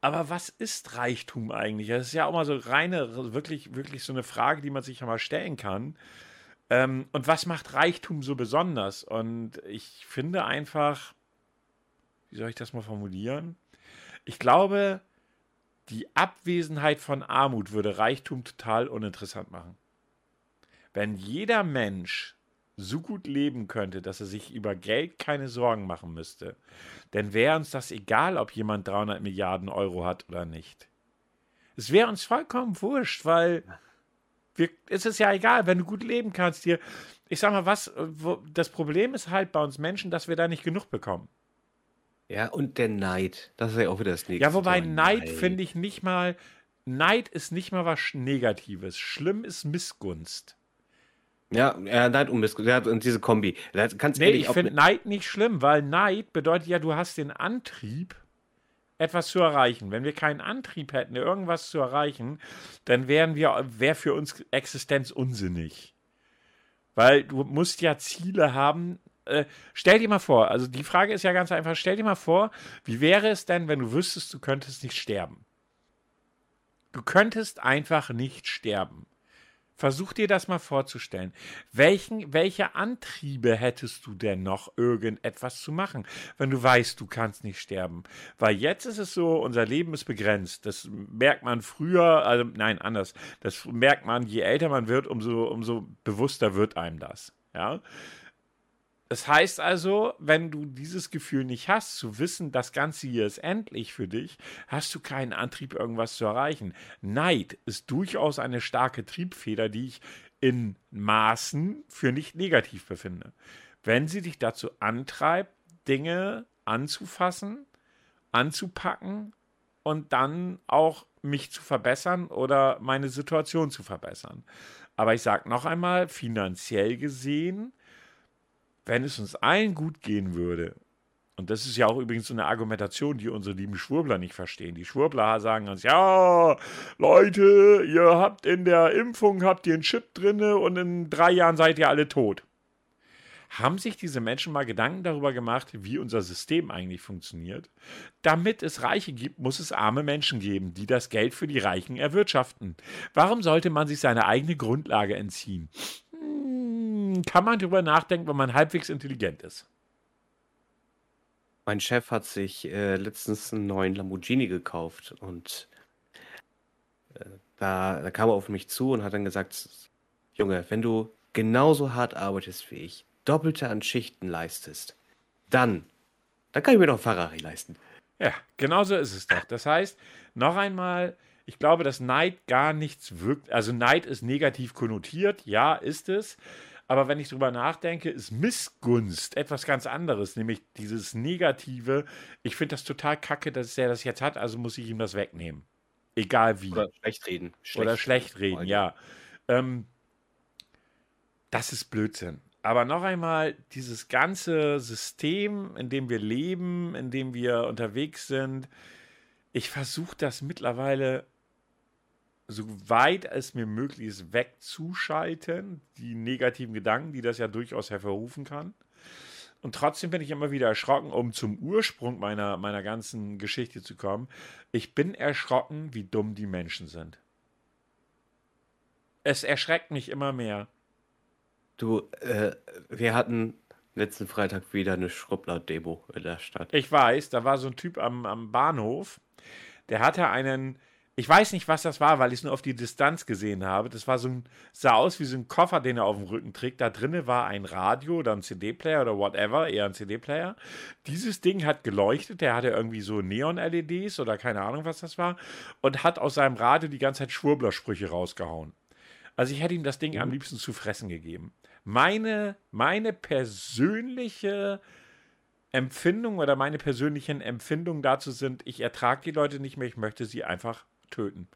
Aber was ist Reichtum eigentlich? Das ist ja auch mal so reine, wirklich, wirklich so eine Frage, die man sich ja mal stellen kann. Ähm, und was macht Reichtum so besonders? Und ich finde einfach, wie soll ich das mal formulieren? Ich glaube, die Abwesenheit von Armut würde Reichtum total uninteressant machen. Wenn jeder Mensch so gut leben könnte, dass er sich über Geld keine Sorgen machen müsste, dann wäre uns das egal, ob jemand 300 Milliarden Euro hat oder nicht. Es wäre uns vollkommen wurscht, weil wir, es ist ja egal, wenn du gut leben kannst. Dir, ich sag mal, was, wo, das Problem ist halt bei uns Menschen, dass wir da nicht genug bekommen. Ja, und der Neid. Das ist ja auch wieder das nächste. Ja, wobei Thema. Neid, Neid. finde ich nicht mal. Neid ist nicht mal was Negatives. Schlimm ist Missgunst. Ja, ja, Neid. Ja, und diese Kombi. Kannst nee, ich finde Neid nicht schlimm, weil Neid bedeutet ja, du hast den Antrieb, etwas zu erreichen. Wenn wir keinen Antrieb hätten, irgendwas zu erreichen, dann wären wir, wäre für uns Existenz unsinnig. Weil du musst ja Ziele haben, äh, stell dir mal vor, also die Frage ist ja ganz einfach, stell dir mal vor, wie wäre es denn, wenn du wüsstest, du könntest nicht sterben? Du könntest einfach nicht sterben. Versuch dir das mal vorzustellen. Welchen, welche Antriebe hättest du denn noch, irgendetwas zu machen, wenn du weißt, du kannst nicht sterben? Weil jetzt ist es so, unser Leben ist begrenzt. Das merkt man früher, also nein, anders. Das merkt man, je älter man wird, umso, umso bewusster wird einem das. Ja. Das heißt also, wenn du dieses Gefühl nicht hast, zu wissen, das Ganze hier ist endlich für dich, hast du keinen Antrieb, irgendwas zu erreichen. Neid ist durchaus eine starke Triebfeder, die ich in Maßen für nicht negativ befinde. Wenn sie dich dazu antreibt, Dinge anzufassen, anzupacken und dann auch mich zu verbessern oder meine Situation zu verbessern. Aber ich sage noch einmal, finanziell gesehen, wenn es uns allen gut gehen würde, und das ist ja auch übrigens so eine Argumentation, die unsere lieben Schwurbler nicht verstehen. Die Schwurbler sagen uns, ja, Leute, ihr habt in der Impfung, habt ihr einen Chip drinne und in drei Jahren seid ihr alle tot. Haben sich diese Menschen mal Gedanken darüber gemacht, wie unser System eigentlich funktioniert? Damit es Reiche gibt, muss es arme Menschen geben, die das Geld für die Reichen erwirtschaften. Warum sollte man sich seine eigene Grundlage entziehen? Kann man drüber nachdenken, wenn man halbwegs intelligent ist. Mein Chef hat sich äh, letztens einen neuen Lamborghini gekauft und äh, da, da kam er auf mich zu und hat dann gesagt, Junge, wenn du genauso hart arbeitest wie ich, doppelte an Schichten leistest, dann, dann kann ich mir doch ein Ferrari leisten. Ja, genau so ist es doch. Das heißt, noch einmal, ich glaube, dass Neid gar nichts wirkt. Also Neid ist negativ konnotiert, ja, ist es. Aber wenn ich drüber nachdenke, ist Missgunst etwas ganz anderes, nämlich dieses Negative. Ich finde das total kacke, dass er das jetzt hat, also muss ich ihm das wegnehmen. Egal wie. Oder schlecht reden. Schlecht Oder schlecht reden, reden ja. Ähm, das ist Blödsinn. Aber noch einmal, dieses ganze System, in dem wir leben, in dem wir unterwegs sind, ich versuche das mittlerweile soweit es mir möglich ist, wegzuschalten, die negativen Gedanken, die das ja durchaus hervorrufen kann. Und trotzdem bin ich immer wieder erschrocken, um zum Ursprung meiner, meiner ganzen Geschichte zu kommen. Ich bin erschrocken, wie dumm die Menschen sind. Es erschreckt mich immer mehr. Du, äh, wir hatten letzten Freitag wieder eine Schrubbler-Demo in der Stadt. Ich weiß, da war so ein Typ am, am Bahnhof, der hatte einen ich weiß nicht, was das war, weil ich es nur auf die Distanz gesehen habe. Das war so ein, sah aus wie so ein Koffer, den er auf dem Rücken trägt. Da drinnen war ein Radio oder ein CD-Player oder whatever, eher ein CD-Player. Dieses Ding hat geleuchtet. Der hatte irgendwie so Neon-LEDs oder keine Ahnung, was das war. Und hat aus seinem Radio die ganze Zeit Schwurblersprüche rausgehauen. Also ich hätte ihm das Ding mhm. am liebsten zu fressen gegeben. Meine, meine persönliche Empfindung oder meine persönlichen Empfindungen dazu sind, ich ertrage die Leute nicht mehr, ich möchte sie einfach töten.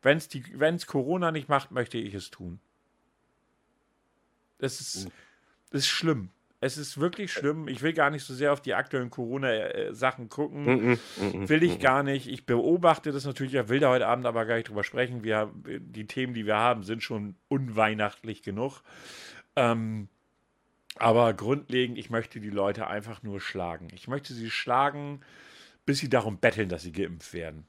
Wenn es Corona nicht macht, möchte ich es tun. Das ist, das ist schlimm. Es ist wirklich schlimm. Ich will gar nicht so sehr auf die aktuellen Corona-Sachen gucken. Mm, mm, mm, will ich gar nicht. Ich beobachte das natürlich. Ich will da heute Abend aber gar nicht drüber sprechen. Wir, die Themen, die wir haben, sind schon unweihnachtlich genug. Ähm, aber grundlegend, ich möchte die Leute einfach nur schlagen. Ich möchte sie schlagen, bis sie darum betteln, dass sie geimpft werden.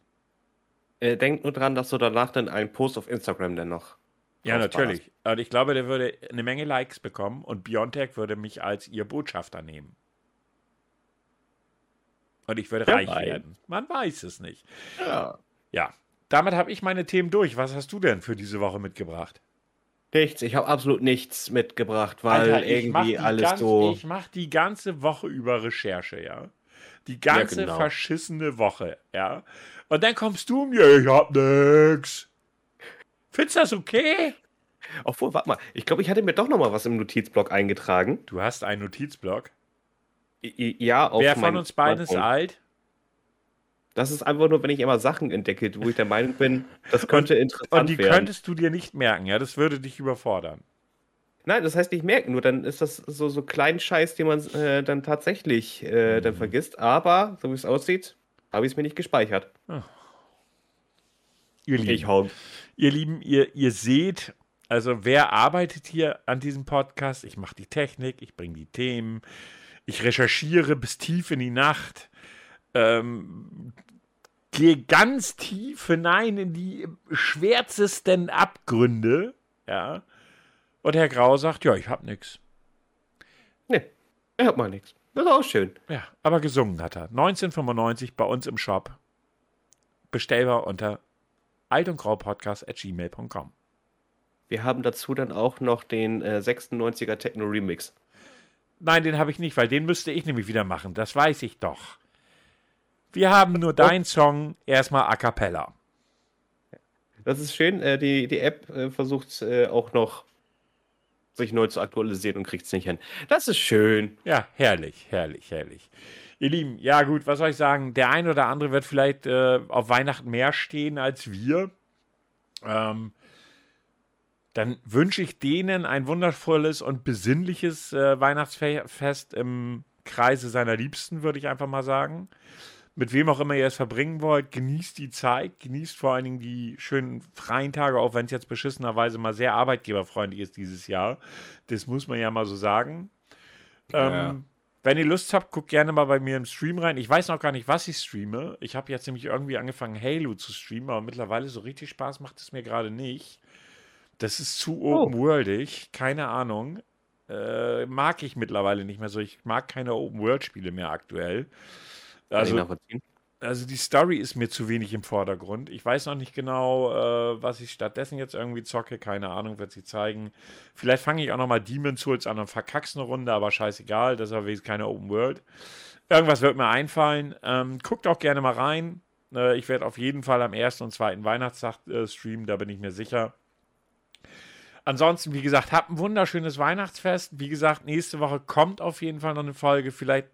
Äh, denk nur dran, dass du danach dann einen Post auf Instagram dann noch. Ja, natürlich. Und ich glaube, der würde eine Menge Likes bekommen und Biontech würde mich als ihr Botschafter nehmen. Und ich würde Wer reich weiß. werden. Man weiß es nicht. Ja. Ja, damit habe ich meine Themen durch. Was hast du denn für diese Woche mitgebracht? Nichts, ich habe absolut nichts mitgebracht, weil Alter, irgendwie alles ganz, so. Ich mache die ganze Woche über Recherche, ja. Die ganze genau. verschissene Woche, ja. Und dann kommst du mir, ich hab nix. Findest du das okay? Obwohl, warte mal, ich glaube, ich hatte mir doch noch mal was im Notizblock eingetragen. Du hast einen Notizblock. I- Ja, auf Wer von uns beiden ist alt? Das ist einfach nur, wenn ich immer Sachen entdecke, wo ich der Meinung bin, das könnte interessant Und die werden. könntest du dir nicht merken, ja. Das würde dich überfordern. Nein, das heißt nicht merken, nur dann ist das so, so kleinen Scheiß, den man äh, dann tatsächlich äh, Mhm. dann vergisst. Aber, so wie es aussieht, habe ich es mir nicht gespeichert. Ihr Lieben. Ich hau. Ihr Lieben, ihr, ihr seht, also wer arbeitet hier an diesem Podcast? Ich mache die Technik, ich bringe die Themen, ich recherchiere bis tief in die Nacht, ähm, gehe ganz tief hinein in die schwärzesten Abgründe, ja. Und Herr Grau sagt, ja, ich hab nix. Nee, ich hab mal nichts. Das ist auch schön. Ja, aber gesungen hat er. 1995 bei uns im Shop. Bestellbar unter altundgraupodcast.gmail.com. Wir haben dazu dann auch noch den äh, 96er Techno Remix. Nein, den habe ich nicht, weil den müsste ich nämlich wieder machen. Das weiß ich doch. Wir haben nur deinen Song erstmal a cappella. Das ist schön. Äh, die, die App äh, versucht äh, auch noch sich neu zu aktualisieren und kriegt es nicht hin. Das ist schön. Ja, herrlich, herrlich, herrlich. Ihr Lieben, ja gut, was soll ich sagen? Der ein oder andere wird vielleicht äh, auf Weihnachten mehr stehen als wir. Ähm, dann wünsche ich denen ein wundervolles und besinnliches äh, Weihnachtsfest im Kreise seiner Liebsten, würde ich einfach mal sagen. Mit wem auch immer ihr es verbringen wollt, genießt die Zeit, genießt vor allen Dingen die schönen freien Tage, auch wenn es jetzt beschissenerweise mal sehr arbeitgeberfreundlich ist dieses Jahr. Das muss man ja mal so sagen. Ja. Ähm, wenn ihr Lust habt, guckt gerne mal bei mir im Stream rein. Ich weiß noch gar nicht, was ich streame. Ich habe jetzt nämlich irgendwie angefangen, Halo zu streamen, aber mittlerweile so richtig Spaß macht es mir gerade nicht. Das ist zu Oh. open-worldig, keine Ahnung. Äh, mag ich mittlerweile nicht mehr so. Ich mag keine Open-World-Spiele mehr aktuell. Also, also die Story ist mir zu wenig im Vordergrund. Ich weiß noch nicht genau, äh, was ich stattdessen jetzt irgendwie zocke. Keine Ahnung, wird sich zeigen. Vielleicht fange ich auch noch mal Demon's Souls an und verkack's eine Runde, aber scheißegal. Das ist keine Open World. Irgendwas wird mir einfallen. Ähm, guckt auch gerne mal rein. Äh, ich werde auf jeden Fall am ersten und zweiten Weihnachtstag äh, streamen, da bin ich mir sicher. Ansonsten, wie gesagt, habt ein wunderschönes Weihnachtsfest. Wie gesagt, nächste Woche kommt auf jeden Fall noch eine Folge. Vielleicht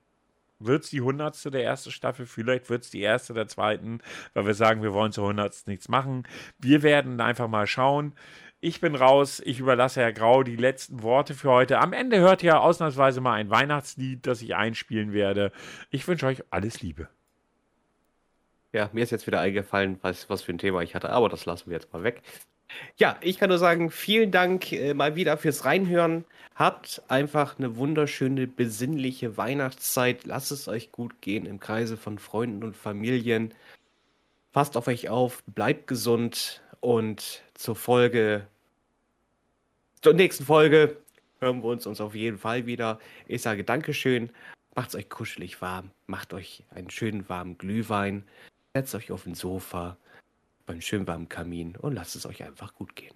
wird es die hundertste der ersten Staffel, vielleicht wird es die erste der zweiten, weil wir sagen, wir wollen zur hundertsten nichts machen. Wir werden einfach mal schauen. Ich bin raus, ich überlasse Herr Grau die letzten Worte für heute. Am Ende hört ihr ausnahmsweise mal ein Weihnachtslied, das ich einspielen werde. Ich wünsche euch alles Liebe. Ja, mir ist jetzt wieder eingefallen, was, was für ein Thema ich hatte, aber das lassen wir jetzt mal weg. Ja, ich kann nur sagen, vielen Dank äh, mal wieder fürs Reinhören. Habt einfach eine wunderschöne, besinnliche Weihnachtszeit. Lasst es euch gut gehen im Kreise von Freunden und Familien. Passt auf euch auf, bleibt gesund und zur Folge, zur nächsten Folge hören wir uns, uns auf jeden Fall wieder. Ich sage Dankeschön, macht's euch kuschelig warm, macht euch einen schönen warmen Glühwein, setzt euch auf ein Sofa beim schön warmen Kamin und lasst es euch einfach gut gehen.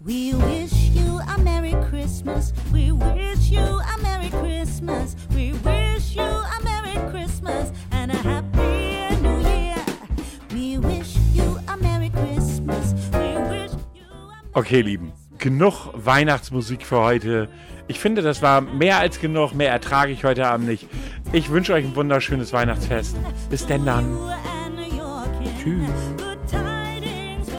We wish you a Merry Christmas. We wish you a Merry Christmas. We wish you a Merry Christmas and a Happy New Year. We wish you a Merry Christmas. We wish you a Okay, Lieben, genug Weihnachtsmusik für heute. Ich finde, das war mehr als genug. Mehr ertrage ich heute Abend nicht. Ich wünsche euch ein wunderschönes Weihnachtsfest. Bis denn dann. Tschüss.